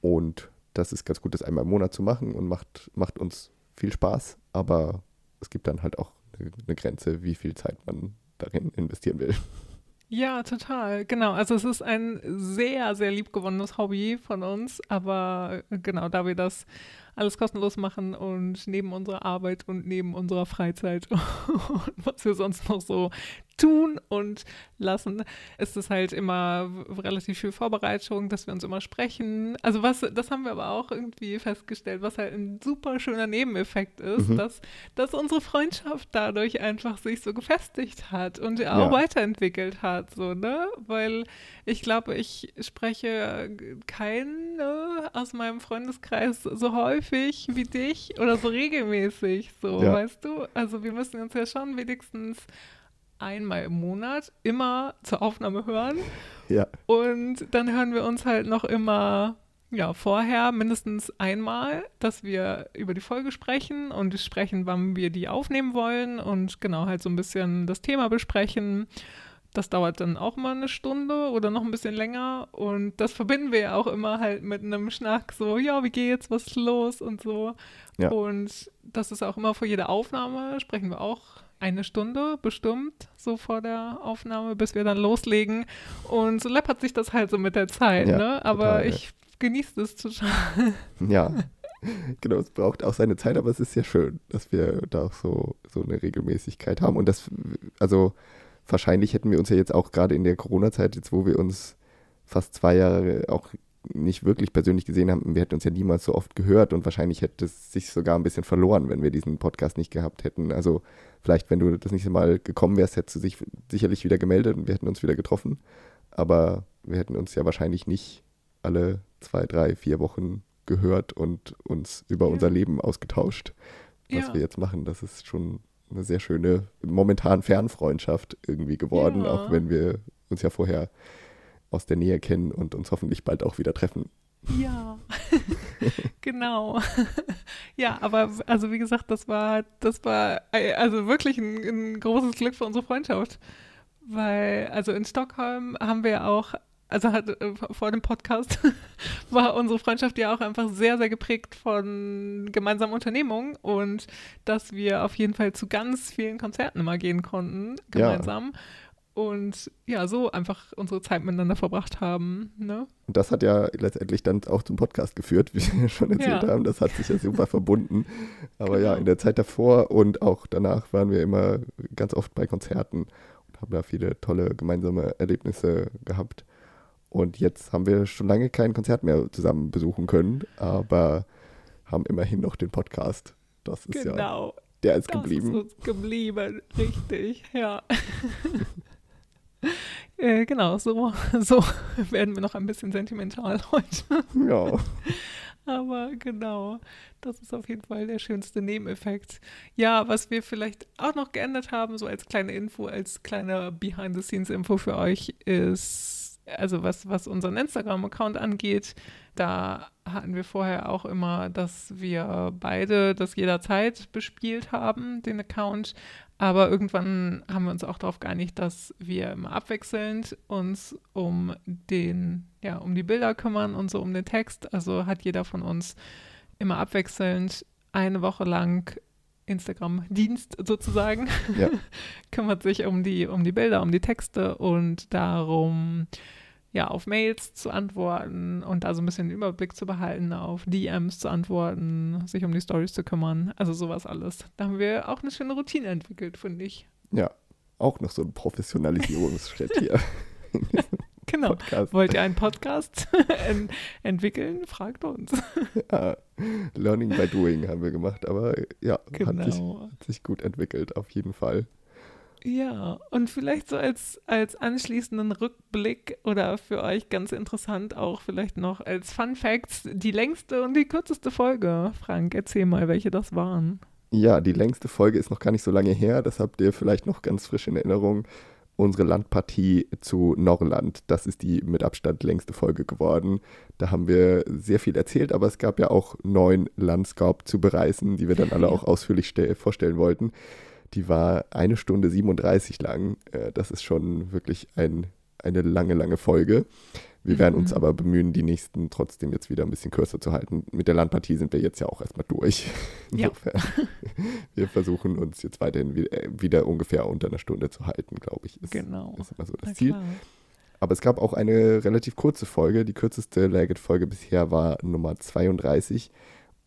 Und das ist ganz gut, das einmal im Monat zu machen und macht, macht uns viel Spaß. Aber es gibt dann halt auch eine, eine Grenze, wie viel Zeit man darin investieren will. Ja, total. Genau. Also es ist ein sehr, sehr liebgewonnenes Hobby von uns, aber äh, genau, da wir das alles kostenlos machen und neben unserer Arbeit und neben unserer Freizeit und was wir sonst noch so tun und lassen, ist es halt immer relativ viel Vorbereitung, dass wir uns immer sprechen. Also was, das haben wir aber auch irgendwie festgestellt, was halt ein super schöner Nebeneffekt ist, Mhm. dass, dass unsere Freundschaft dadurch einfach sich so gefestigt hat und auch Ja. weiterentwickelt hat, so, ne? Weil ich glaube, ich spreche keine aus meinem Freundeskreis so häufig wie dich oder so regelmäßig, so, Ja. weißt du? Also wir müssen uns ja schon wenigstens einmal im Monat immer zur Aufnahme hören Ja, und dann hören wir uns halt noch immer ja, vorher mindestens einmal, dass wir über die Folge sprechen und sprechen, wann wir die aufnehmen wollen und genau halt so ein bisschen das Thema besprechen. Das dauert dann auch mal eine Stunde oder noch ein bisschen länger und das verbinden wir ja auch immer halt mit einem Schnack, so, ja, wie geht's, was ist los und so. Ja. Und das ist auch immer vor jeder Aufnahme, sprechen wir auch eine Stunde bestimmt, so vor der Aufnahme, bis wir dann loslegen. Und so läppert sich das halt so mit der Zeit, ja, ne? Aber total, ich genießt es total. Ja, genau, es braucht auch seine Zeit, aber es ist ja schön, dass wir da auch so, so eine Regelmäßigkeit haben. Und das, also wahrscheinlich hätten wir uns ja jetzt auch gerade in der Corona-Zeit, jetzt wo wir uns fast zwei Jahre auch nicht wirklich persönlich gesehen haben, wir hätten uns ja niemals so oft gehört und wahrscheinlich hätte es sich sogar ein bisschen verloren, wenn wir diesen Podcast nicht gehabt hätten. Also vielleicht, wenn du das nächste Mal gekommen wärst, hättest du dich sicherlich wieder gemeldet und wir hätten uns wieder getroffen. Aber wir hätten uns ja wahrscheinlich nicht alle zwei, drei, vier Wochen gehört und uns über ja. unser Leben ausgetauscht, was ja. wir jetzt machen. Das ist schon eine sehr schöne, momentan Fernfreundschaft irgendwie geworden, ja. auch wenn wir uns ja vorher aus der Nähe kennen und uns hoffentlich bald auch wieder treffen. Ja, genau. ja, aber also wie gesagt, das war, das war also wirklich ein, ein großes Glück für unsere Freundschaft. Weil, also in Stockholm haben wir auch also hat, äh, vor dem Podcast war unsere Freundschaft ja auch einfach sehr, sehr geprägt von gemeinsamen Unternehmungen und dass wir auf jeden Fall zu ganz vielen Konzerten immer gehen konnten, gemeinsam. Ja. Und ja, so einfach unsere Zeit miteinander verbracht haben. Ne? Und das hat ja letztendlich dann auch zum Podcast geführt, wie wir schon erzählt ja. haben. Das hat sich ja super verbunden. Aber genau. ja, in der Zeit davor und auch danach waren wir immer ganz oft bei Konzerten und haben da viele tolle gemeinsame Erlebnisse gehabt. Und jetzt haben wir schon lange kein Konzert mehr zusammen besuchen können, aber haben immerhin noch den Podcast. Das ist genau. ja, der ist das geblieben. Ist uns geblieben, richtig, ja. äh, genau, so, so werden wir noch ein bisschen sentimental heute. Ja. Aber genau, das ist auf jeden Fall der schönste Nebeneffekt. Ja, was wir vielleicht auch noch geändert haben, so als kleine Info, als kleine Behind-the-Scenes-Info für euch, ist also was, was unseren Instagram-Account angeht, da hatten wir vorher auch immer, dass wir beide das jederzeit bespielt haben, den Account. Aber irgendwann haben wir uns auch darauf geeinigt, dass wir immer abwechselnd uns um den, ja, um die Bilder kümmern und so um den Text. Also hat jeder von uns immer abwechselnd eine Woche lang Instagram-Dienst sozusagen, ja. kümmert sich um die, um die Bilder, um die Texte und darum, ja, auf Mails zu antworten und da so ein bisschen den Überblick zu behalten, auf DMs zu antworten, sich um die Stories zu kümmern, also sowas alles. Da haben wir auch eine schöne Routine entwickelt, finde ich. Ja, auch noch so ein Professionalisierungsschritt hier. genau. Podcast. Wollt ihr einen Podcast ent entwickeln? Fragt uns. ja, Learning by Doing haben wir gemacht, aber ja, genau. hat, sich, hat sich gut entwickelt, auf jeden Fall. Ja, und vielleicht so als, als anschließenden Rückblick oder für euch ganz interessant auch vielleicht noch als Fun Facts die längste und die kürzeste Folge. Frank, erzähl mal, welche das waren. Ja, die längste Folge ist noch gar nicht so lange her. Das habt ihr vielleicht noch ganz frisch in Erinnerung. Unsere Landpartie zu Norrland. Das ist die mit Abstand längste Folge geworden. Da haben wir sehr viel erzählt, aber es gab ja auch neun Landscape zu bereisen, die wir dann alle auch ausführlich vorstellen wollten. Die war eine Stunde 37 lang. Äh, das ist schon wirklich ein, eine lange, lange Folge. Wir mhm. werden uns aber bemühen, die nächsten trotzdem jetzt wieder ein bisschen kürzer zu halten. Mit der Landpartie sind wir jetzt ja auch erstmal durch. Insofern, ja. wir versuchen uns jetzt weiterhin wieder, äh, wieder, ungefähr unter einer Stunde zu halten, glaube ich. Ist, genau. Ist immer so das Na Ziel. Klar. Aber es gab auch eine relativ kurze Folge. Die kürzeste Lagged-Folge bisher war Nummer 32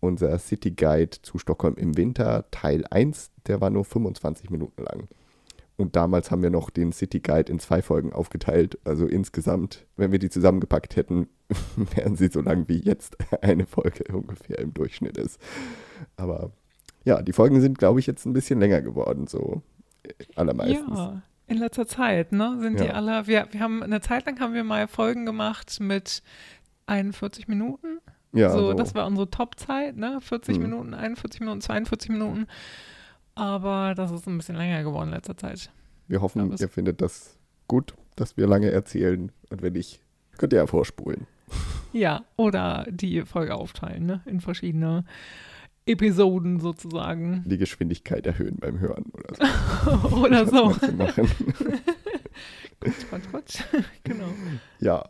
unser City Guide zu Stockholm im Winter, Teil 1, der war nur 25 Minuten lang. Und damals haben wir noch den City Guide in zwei Folgen aufgeteilt. Also insgesamt, wenn wir die zusammengepackt hätten, wären sie so lang wie jetzt eine Folge ungefähr im Durchschnitt ist. Aber ja, die Folgen sind, glaube ich, jetzt ein bisschen länger geworden, so äh, allermeistens. Ja, in letzter Zeit, ne? Sind ja. die alle, wir, wir haben eine Zeit lang haben wir mal Folgen gemacht mit 41 Minuten. Ja, so, so. das war unsere Top-Zeit, ne? 40 hm. Minuten, 41 Minuten, 42 Minuten. Aber das ist ein bisschen länger geworden in letzter Zeit. Wir hoffen, glaube, ihr findet das gut, dass wir lange erzählen. Und wenn nicht, könnt ihr ja vorspulen. Ja, oder die Folge aufteilen, ne? In verschiedene Episoden sozusagen. Die Geschwindigkeit erhöhen beim Hören oder so. oder so. Quatsch, Quatsch, Quatsch. genau. Ja,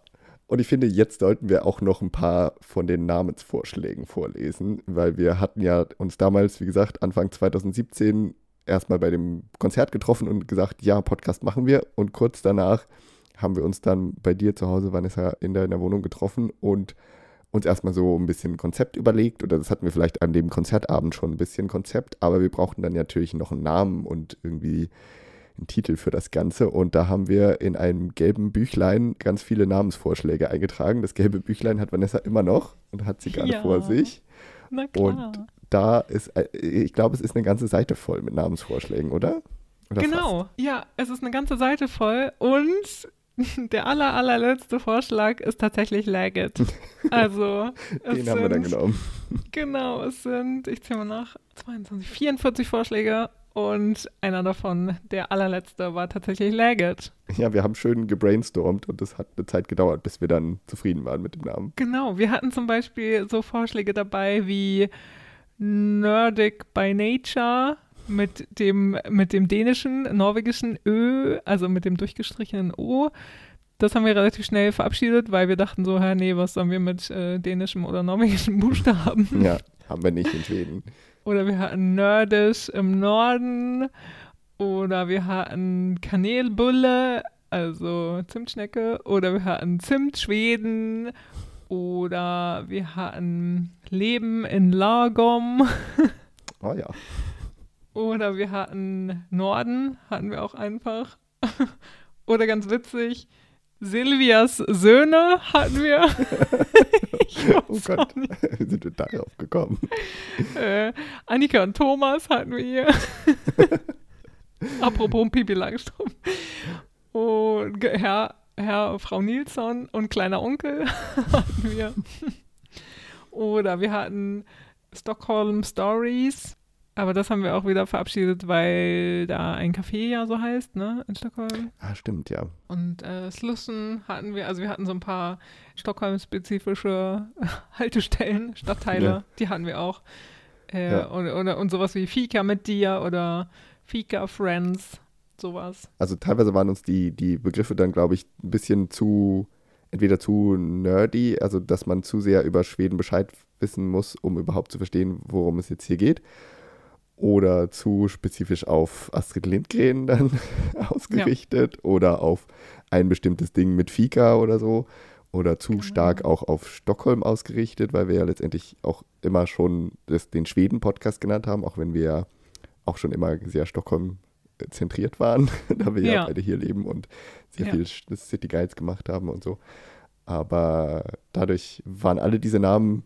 und ich finde, jetzt sollten wir auch noch ein paar von den Namensvorschlägen vorlesen, weil wir hatten ja uns damals, wie gesagt, Anfang 2017 erstmal bei dem Konzert getroffen und gesagt, ja, Podcast machen wir. Und kurz danach haben wir uns dann bei dir zu Hause, Vanessa, in deiner Wohnung getroffen und uns erstmal so ein bisschen Konzept überlegt. Oder das hatten wir vielleicht an dem Konzertabend schon ein bisschen Konzept, aber wir brauchten dann natürlich noch einen Namen und irgendwie einen Titel für das Ganze. Und da haben wir in einem gelben Büchlein ganz viele Namensvorschläge eingetragen. Das gelbe Büchlein hat Vanessa immer noch und hat sie gerade Ja. vor sich. Na klar. Und da ist, äh, ich glaube, es ist eine ganze Seite voll mit Namensvorschlägen, oder? oder Genau, ja, es ist eine ganze Seite voll und der aller, allerletzte Vorschlag ist tatsächlich Lagged. Also, Fast? Den haben wir dann sind, genommen. genau, es sind, ich zähle mal nach, 22, 44 Vorschläge und einer davon, der allerletzte, war tatsächlich Lagged. Ja, wir haben schön gebrainstormt und es hat eine Zeit gedauert, bis wir dann zufrieden waren mit dem Namen. Genau, wir hatten zum Beispiel so Vorschläge dabei wie Nordic by Nature mit dem, mit dem dänischen, norwegischen Ö, also mit dem durchgestrichenen O. Das haben wir relativ schnell verabschiedet, weil wir dachten so, hä, nee, was sollen wir mit äh, dänischem oder norwegischem Buchstaben? Ja, haben wir nicht in Schweden. Oder wir hatten Nerdisch im Norden. Oder wir hatten Kanelbulle, also Zimtschnecke. Oder wir hatten Zimtschweden. Oder wir hatten Leben in Lagom. Oh ja. Oder wir hatten Norden, hatten wir auch einfach. Oder ganz witzig, Silvias Söhne hatten wir. Oh Gott, wie sind wir darauf gekommen? Äh, Annika und Thomas hatten wir hier. Apropos Pipi Langstrumpf. Und Herr, Herr, Frau Nilsson und kleiner Onkel hatten wir. Oder wir hatten Stockholm Stories. Aber das haben wir auch wieder verabschiedet, weil da ein Café ja so heißt, ne, in Stockholm. Ah, stimmt, ja. Und äh, Slussen hatten wir, also wir hatten so ein paar Stockholm-spezifische Haltestellen, Stadtteile, Ja. die hatten wir auch. Äh, Ja. und, oder, und sowas wie Fika mit dir oder Fika Friends, sowas. Also teilweise waren uns die, die Begriffe dann, glaube ich, ein bisschen zu, entweder zu nerdy, also dass man zu sehr über Schweden Bescheid wissen muss, um überhaupt zu verstehen, worum es jetzt hier geht. Oder zu spezifisch auf Astrid Lindgren dann ausgerichtet oder auf ein bestimmtes Ding mit Fika oder so. Oder zu Genau. stark auch auf Stockholm ausgerichtet, weil wir ja letztendlich auch immer schon das, den Schweden-Podcast genannt haben, auch wenn wir ja auch schon immer sehr Stockholm zentriert waren, da wir ja, Ja. beide hier leben und sehr Ja. viel City Guides gemacht haben und so. Aber dadurch waren alle diese Namen,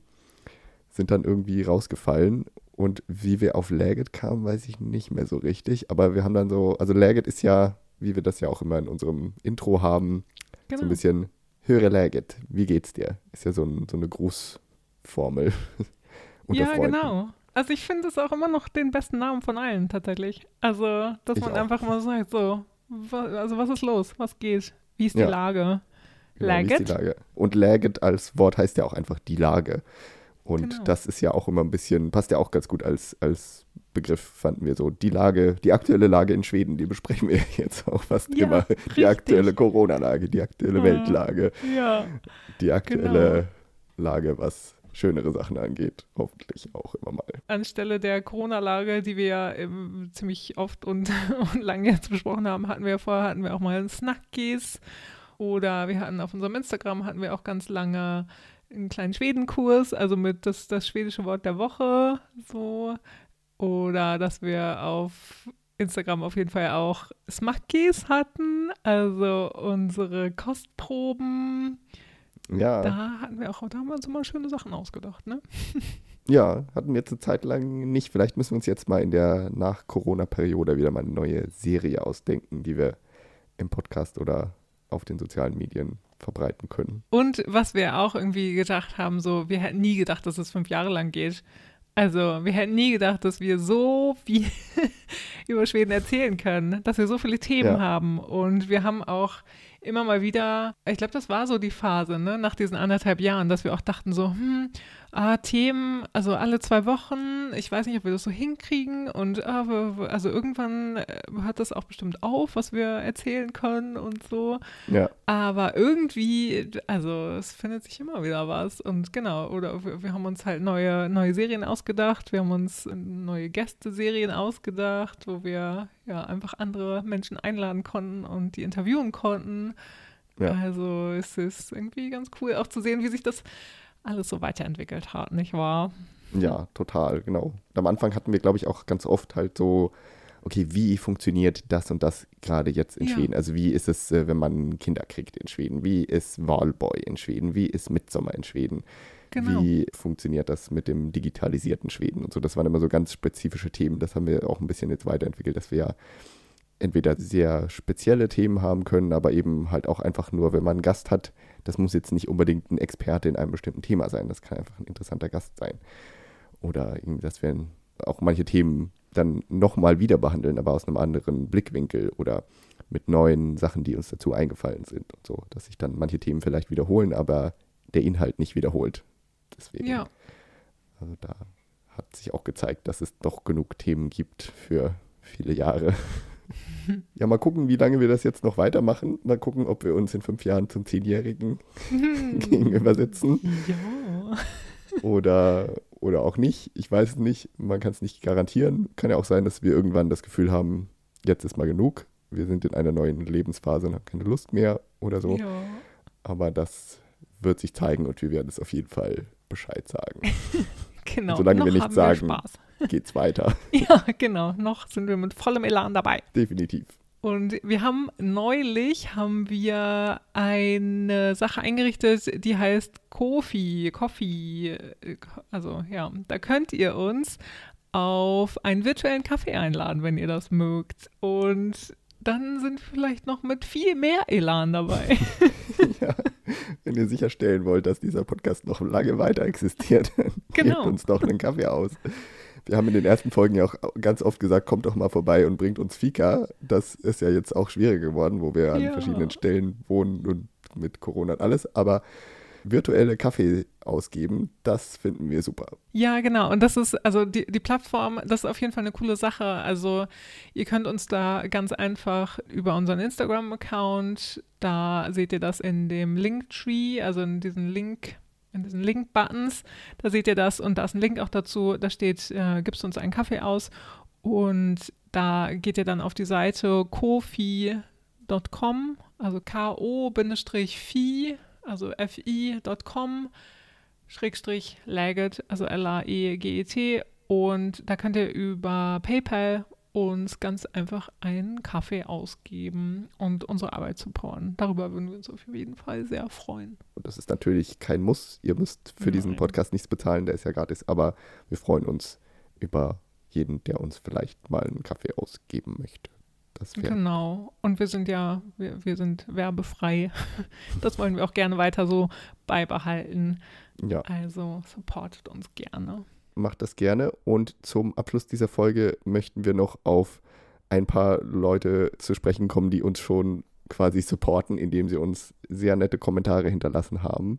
sind dann irgendwie rausgefallen. Und wie wir auf Lagged kamen, weiß ich nicht mehr so richtig. Aber wir haben dann so, also Lagged ist ja, wie wir das ja auch immer in unserem Intro haben, Genau. so ein bisschen höre Lagged, wie geht's dir? Ist ja so, ein, so eine Grußformel. ja, Freunden. genau. Also ich finde es auch immer noch den besten Namen von allen tatsächlich. Also, dass Ich man auch. einfach mal sagt, so, also was ist los? Was geht? Wie ist die Ja. Lage? Genau, wie ist die Lagged? Lage? Und Lagged als Wort heißt ja auch einfach die Lage. Und Genau. das ist ja auch immer ein bisschen, passt ja auch ganz gut als, als Begriff, fanden wir so. Die Lage, die aktuelle Lage in Schweden, die besprechen wir jetzt auch fast Ja, immer. Die richtig. aktuelle Corona-Lage, die aktuelle Ja. Weltlage, Ja, die aktuelle Lage, was schönere Sachen angeht. Hoffentlich auch immer mal. anstelle der Corona-Lage, die wir ja ähm, ziemlich oft und, und lange jetzt besprochen haben, hatten wir vorher hatten wir auch mal Snackies oder wir hatten auf unserem Instagram hatten wir auch ganz lange einen kleinen Schwedenkurs, also mit das, das schwedische Wort der Woche so oder dass wir auf Instagram auf jeden Fall auch Smackis hatten, also unsere Kostproben. Ja, Da hatten wir auch, da haben wir uns immer schöne Sachen ausgedacht, ne? ja, hatten wir jetzt eine Zeit lang nicht. Vielleicht müssen wir uns jetzt mal in der Nach-Corona-Periode wieder mal eine neue Serie ausdenken, die wir im Podcast oder auf den sozialen Medien verbreiten können. Und was wir auch irgendwie gedacht haben, so, wir hätten nie gedacht, dass es fünf Jahre lang geht. Also, wir hätten nie gedacht, dass wir so viel über Schweden erzählen können, dass wir so viele Themen Ja. haben. Und wir haben auch immer mal wieder, ich glaube, das war so die Phase, ne, nach diesen anderthalb Jahren, dass wir auch dachten so, hm, ah, Themen, also alle zwei Wochen, ich weiß nicht, ob wir das so hinkriegen und ah, also irgendwann äh, hört das auch bestimmt auf, was wir erzählen können und so. Ja. Aber irgendwie, also es findet sich immer wieder was und genau, oder wir, wir haben uns halt neue, neue Serien ausgedacht, wir haben uns neue Gäste-Serien ausgedacht, wo wir ja einfach andere Menschen einladen konnten und die interviewen konnten. Ja. Also es ist irgendwie ganz cool auch zu sehen, wie sich das alles so weiterentwickelt hat, nicht wahr? Ja, total, genau. Am Anfang hatten wir, glaube ich, auch ganz oft halt so, okay, wie funktioniert das und das gerade jetzt in ja. Schweden? Also wie ist es, äh, wenn man Kinder kriegt in Schweden? Wie ist Wahlboy in Schweden? Wie ist Midsommer in Schweden? Genau. Wie funktioniert das mit dem digitalisierten Schweden und so? Das waren immer so ganz spezifische Themen. Das haben wir auch ein bisschen jetzt weiterentwickelt, dass wir ja entweder sehr spezielle Themen haben können, aber eben halt auch einfach nur, wenn man einen Gast hat, das muss jetzt nicht unbedingt ein Experte in einem bestimmten Thema sein. Das kann einfach ein interessanter Gast sein. Oder dass wir auch manche Themen dann nochmal wieder behandeln, aber aus einem anderen Blickwinkel oder mit neuen Sachen, die uns dazu eingefallen sind und so, dass sich dann manche Themen vielleicht wiederholen, aber der Inhalt nicht wiederholt. Deswegen. Ja. Also da hat sich auch gezeigt, dass es doch genug Themen gibt für viele Jahre. Ja, mal gucken, wie lange wir das jetzt noch weitermachen. Mal gucken, ob wir uns in fünf Jahren zum Zehnjährigen gegenübersetzen. Ja. Oder, oder auch nicht. Ich weiß es nicht. Man kann es nicht garantieren. Kann ja auch sein, dass wir irgendwann das Gefühl haben, jetzt ist mal genug. Wir sind in einer neuen Lebensphase und haben keine Lust mehr oder so. Ja. Aber das wird sich zeigen und wir werden es auf jeden Fall Bescheid sagen. genau. Und solange wir nichts sagen, Spaß geht's weiter. ja, genau. Noch sind wir mit vollem Elan dabei. Definitiv. Und wir haben neulich haben wir eine Sache eingerichtet, die heißt Kofi, Coffee. Also ja, da könnt ihr uns auf einen virtuellen Kaffee einladen, wenn ihr das mögt. Und dann sind wir vielleicht noch mit viel mehr Elan dabei. ja, wenn ihr sicherstellen wollt, dass dieser Podcast noch lange weiter existiert, genau. gebt uns doch einen Kaffee aus. Wir haben in den ersten Folgen ja auch ganz oft gesagt, kommt doch mal vorbei und bringt uns Fika. Das ist ja jetzt auch schwieriger geworden, wo wir an ja. verschiedenen Stellen wohnen und mit Corona und alles. Aber virtuelle Kaffee ausgeben, das finden wir super. Ja, genau. Und das ist, also die, die Plattform, das ist auf jeden Fall eine coole Sache. Also ihr könnt uns da ganz einfach über unseren Instagram-Account, da seht ihr das in dem Linktree, also in diesem Link in diesen Link-Buttons. Da seht ihr das und da ist ein Link auch dazu. Da steht, äh, gibst uns einen Kaffee aus. Und da geht ihr dann auf die Seite kofi.com, also ko-fi, also fi.com, Schrägstrich Laget, also L-A-E-G-E-T. Und da könnt ihr über PayPal uns ganz einfach einen Kaffee ausgeben und unsere Arbeit supporten. Darüber würden wir uns auf jeden Fall sehr freuen. Und das ist natürlich kein Muss. Ihr müsst für Nein. diesen Podcast nichts bezahlen, der ist ja gratis. Aber wir freuen uns über jeden, der uns vielleicht mal einen Kaffee ausgeben möchte. genau. Und wir sind ja, wir, wir sind werbefrei. Das wollen wir auch gerne weiter so beibehalten. Ja. Also supportet uns gerne macht das gerne. Und zum Abschluss dieser Folge möchten wir noch auf ein paar Leute zu sprechen kommen, die uns schon quasi supporten, indem sie uns sehr nette Kommentare hinterlassen haben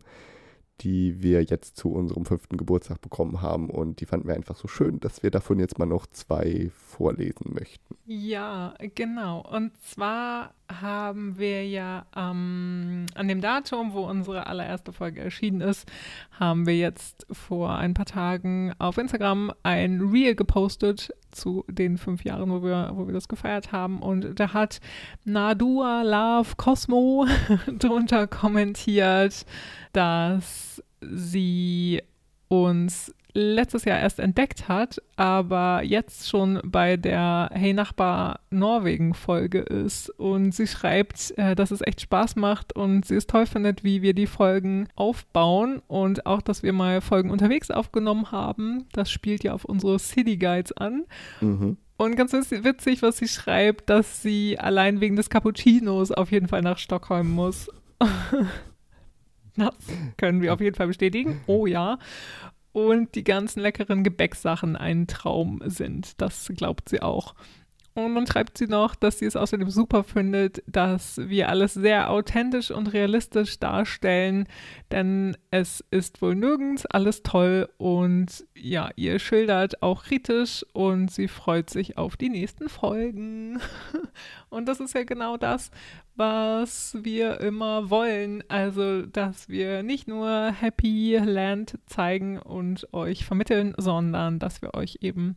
die wir jetzt zu unserem fünften Geburtstag bekommen haben. Und die fanden wir einfach so schön, dass wir davon jetzt mal noch zwei vorlesen möchten. Ja, genau. Und zwar haben wir ja ähm, an dem Datum, wo unsere allererste Folge erschienen ist, haben wir jetzt vor ein paar Tagen auf Instagram ein Reel gepostet zu den fünf Jahren, wo wir, wo wir das gefeiert haben. Und da hat Nadua Love Cosmo drunter kommentiert, dass sie uns letztes Jahr erst entdeckt hat, aber jetzt schon bei der Hey Nachbar Norwegen Folge ist. Und sie schreibt, äh, dass es echt Spaß macht und sie es toll findet, wie wir die Folgen aufbauen und auch, dass wir mal Folgen unterwegs aufgenommen haben. Das spielt ja auf unsere City Guides an. Mhm. Und ganz witzig, was sie schreibt, dass sie allein wegen des Cappuccinos auf jeden Fall nach Stockholm muss. Das können wir auf jeden Fall bestätigen. Oh ja. Und die ganzen leckeren Gebäcksachen ein Traum sind. Das glaubt sie auch. Und dann schreibt sie noch, dass sie es außerdem super findet, dass wir alles sehr authentisch und realistisch darstellen, denn es ist wohl nirgends alles toll und ja, ihr schildert auch kritisch und sie freut sich auf die nächsten Folgen. Und das ist ja genau das, was wir immer wollen. Also, dass wir nicht nur Happy Land zeigen und euch vermitteln, sondern dass wir euch eben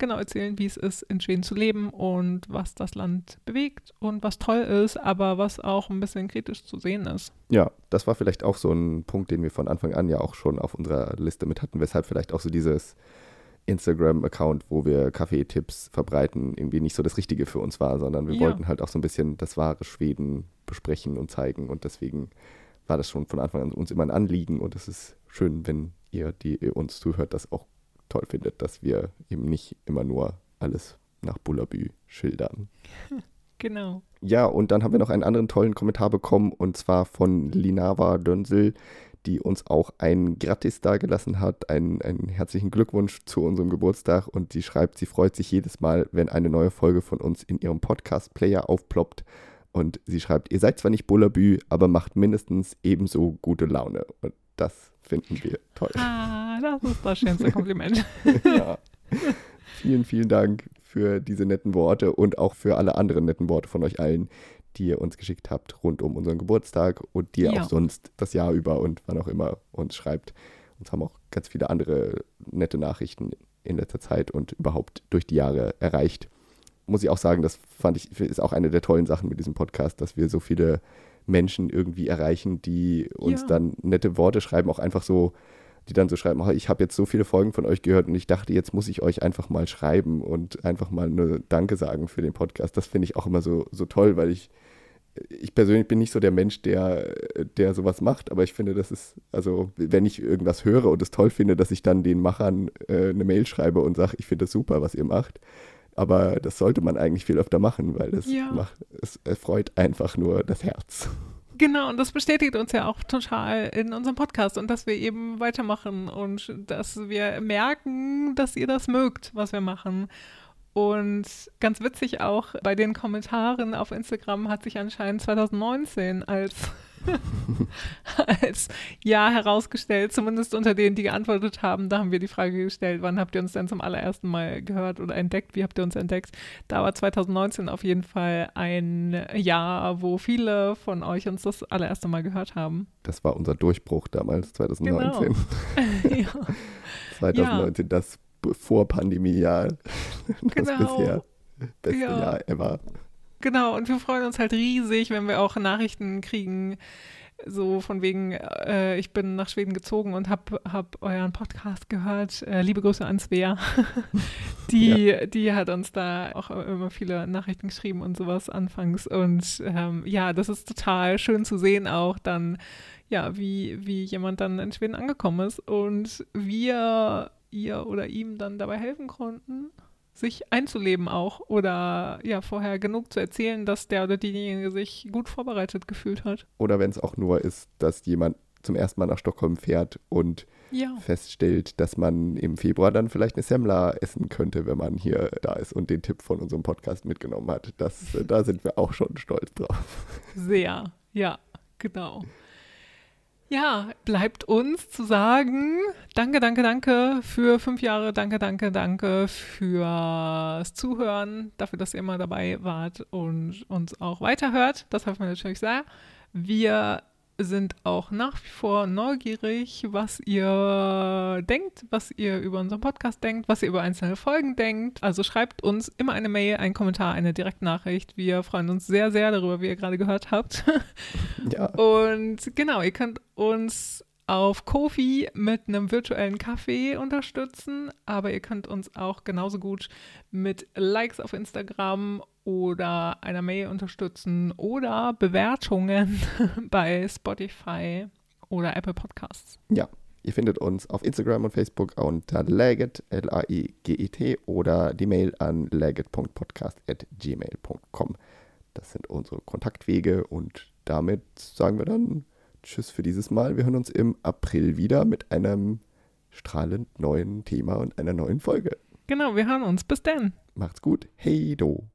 genau erzählen, wie es ist, in Schweden zu leben und was das Land bewegt und was toll ist, aber was auch ein bisschen kritisch zu sehen ist. Ja, das war vielleicht auch so ein Punkt, den wir von Anfang an ja auch schon auf unserer Liste mit hatten, weshalb vielleicht auch so dieses Instagram-Account, wo wir Kaffeetipps verbreiten, irgendwie nicht so das Richtige für uns war, sondern wir ja. wollten halt auch so ein bisschen das wahre Schweden besprechen und zeigen und deswegen war das schon von Anfang an uns immer ein Anliegen und es ist schön, wenn ihr, die ihr uns zuhört, das auch toll findet, dass wir eben nicht immer nur alles nach Bullabü schildern. Genau. Ja, und dann haben wir noch einen anderen tollen Kommentar bekommen und zwar von Linava Dönsel, die uns auch ein Gratis dagelassen hat, einen, einen herzlichen Glückwunsch zu unserem Geburtstag und sie schreibt, sie freut sich jedes Mal, wenn eine neue Folge von uns in ihrem Podcast-Player aufploppt und sie schreibt, ihr seid zwar nicht Bullabü, aber macht mindestens ebenso gute Laune und das finden wir toll. Ah, das ist das schönste Kompliment. ja. Vielen, vielen Dank für diese netten Worte und auch für alle anderen netten Worte von euch allen, die ihr uns geschickt habt rund um unseren Geburtstag und die ihr ja. auch sonst das Jahr über und wann auch immer uns schreibt. Uns haben auch ganz viele andere nette Nachrichten in letzter Zeit und überhaupt durch die Jahre erreicht. Muss ich auch sagen, das fand ich, ist auch eine der tollen Sachen mit diesem Podcast, dass wir so viele Menschen irgendwie erreichen, die uns ja. dann nette Worte schreiben, auch einfach so, die dann so schreiben, oh, ich habe jetzt so viele Folgen von euch gehört und ich dachte, jetzt muss ich euch einfach mal schreiben und einfach mal nur Danke sagen für den Podcast. Das finde ich auch immer so, so toll, weil ich, ich persönlich bin nicht so der Mensch, der, der sowas macht, aber ich finde, das ist, also wenn ich irgendwas höre und es toll finde, dass ich dann den Machern äh, eine Mail schreibe und sage, ich finde das super, was ihr macht. Aber das sollte man eigentlich viel öfter machen, weil das ja. macht, es erfreut einfach nur das Herz. Genau, und das bestätigt uns ja auch total in unserem Podcast und dass wir eben weitermachen und dass wir merken, dass ihr das mögt, was wir machen. Und ganz witzig auch, bei den Kommentaren auf Instagram hat sich anscheinend 2019 als, als Jahr herausgestellt, zumindest unter denen, die geantwortet haben. Da haben wir die Frage gestellt, wann habt ihr uns denn zum allerersten Mal gehört oder entdeckt? Wie habt ihr uns entdeckt? Da war 2019 auf jeden Fall ein Jahr, wo viele von euch uns das allererste Mal gehört haben. Das war unser Durchbruch damals, 2019. Genau. ja. 2019, ja. das vor Pandemie-Jahr. Das genau. bisher beste ja. Jahr ever. Genau, und wir freuen uns halt riesig, wenn wir auch Nachrichten kriegen, so von wegen, äh, ich bin nach Schweden gezogen und habe hab euren Podcast gehört. Äh, liebe Grüße an Svea. die, ja. die hat uns da auch immer viele Nachrichten geschrieben und sowas anfangs. Und ähm, ja, das ist total schön zu sehen auch dann, ja, wie, wie jemand dann in Schweden angekommen ist. Und wir ihr oder ihm dann dabei helfen konnten, sich einzuleben auch oder ja, vorher genug zu erzählen, dass der oder diejenige sich gut vorbereitet gefühlt hat. Oder wenn es auch nur ist, dass jemand zum ersten Mal nach Stockholm fährt und ja. feststellt, dass man im Februar dann vielleicht eine Semmler essen könnte, wenn man hier da ist und den Tipp von unserem Podcast mitgenommen hat. Das, da sind wir auch schon stolz drauf. Sehr, ja, genau. Ja, bleibt uns zu sagen, danke, danke, danke für fünf Jahre, danke, danke, danke fürs Zuhören, dafür, dass ihr immer dabei wart und uns auch weiterhört. Das hoffen wir natürlich sehr. Wir sind auch nach wie vor neugierig, was ihr denkt, was ihr über unseren Podcast denkt, was ihr über einzelne Folgen denkt. Also schreibt uns immer eine Mail, einen Kommentar, eine Direktnachricht. Wir freuen uns sehr, sehr darüber, wie ihr gerade gehört habt. Ja. Und genau, ihr könnt uns auf Kofi mit einem virtuellen Kaffee unterstützen, aber ihr könnt uns auch genauso gut mit Likes auf Instagram oder einer Mail unterstützen oder Bewertungen bei Spotify oder Apple Podcasts. Ja, ihr findet uns auf Instagram und Facebook unter Laget, L-A-I-G-E-T oder die Mail an laget.podcast.gmail.com. Das sind unsere Kontaktwege und damit sagen wir dann Tschüss für dieses Mal. Wir hören uns im April wieder mit einem strahlend neuen Thema und einer neuen Folge. Genau, wir hören uns. Bis dann. Macht's gut. Hey do.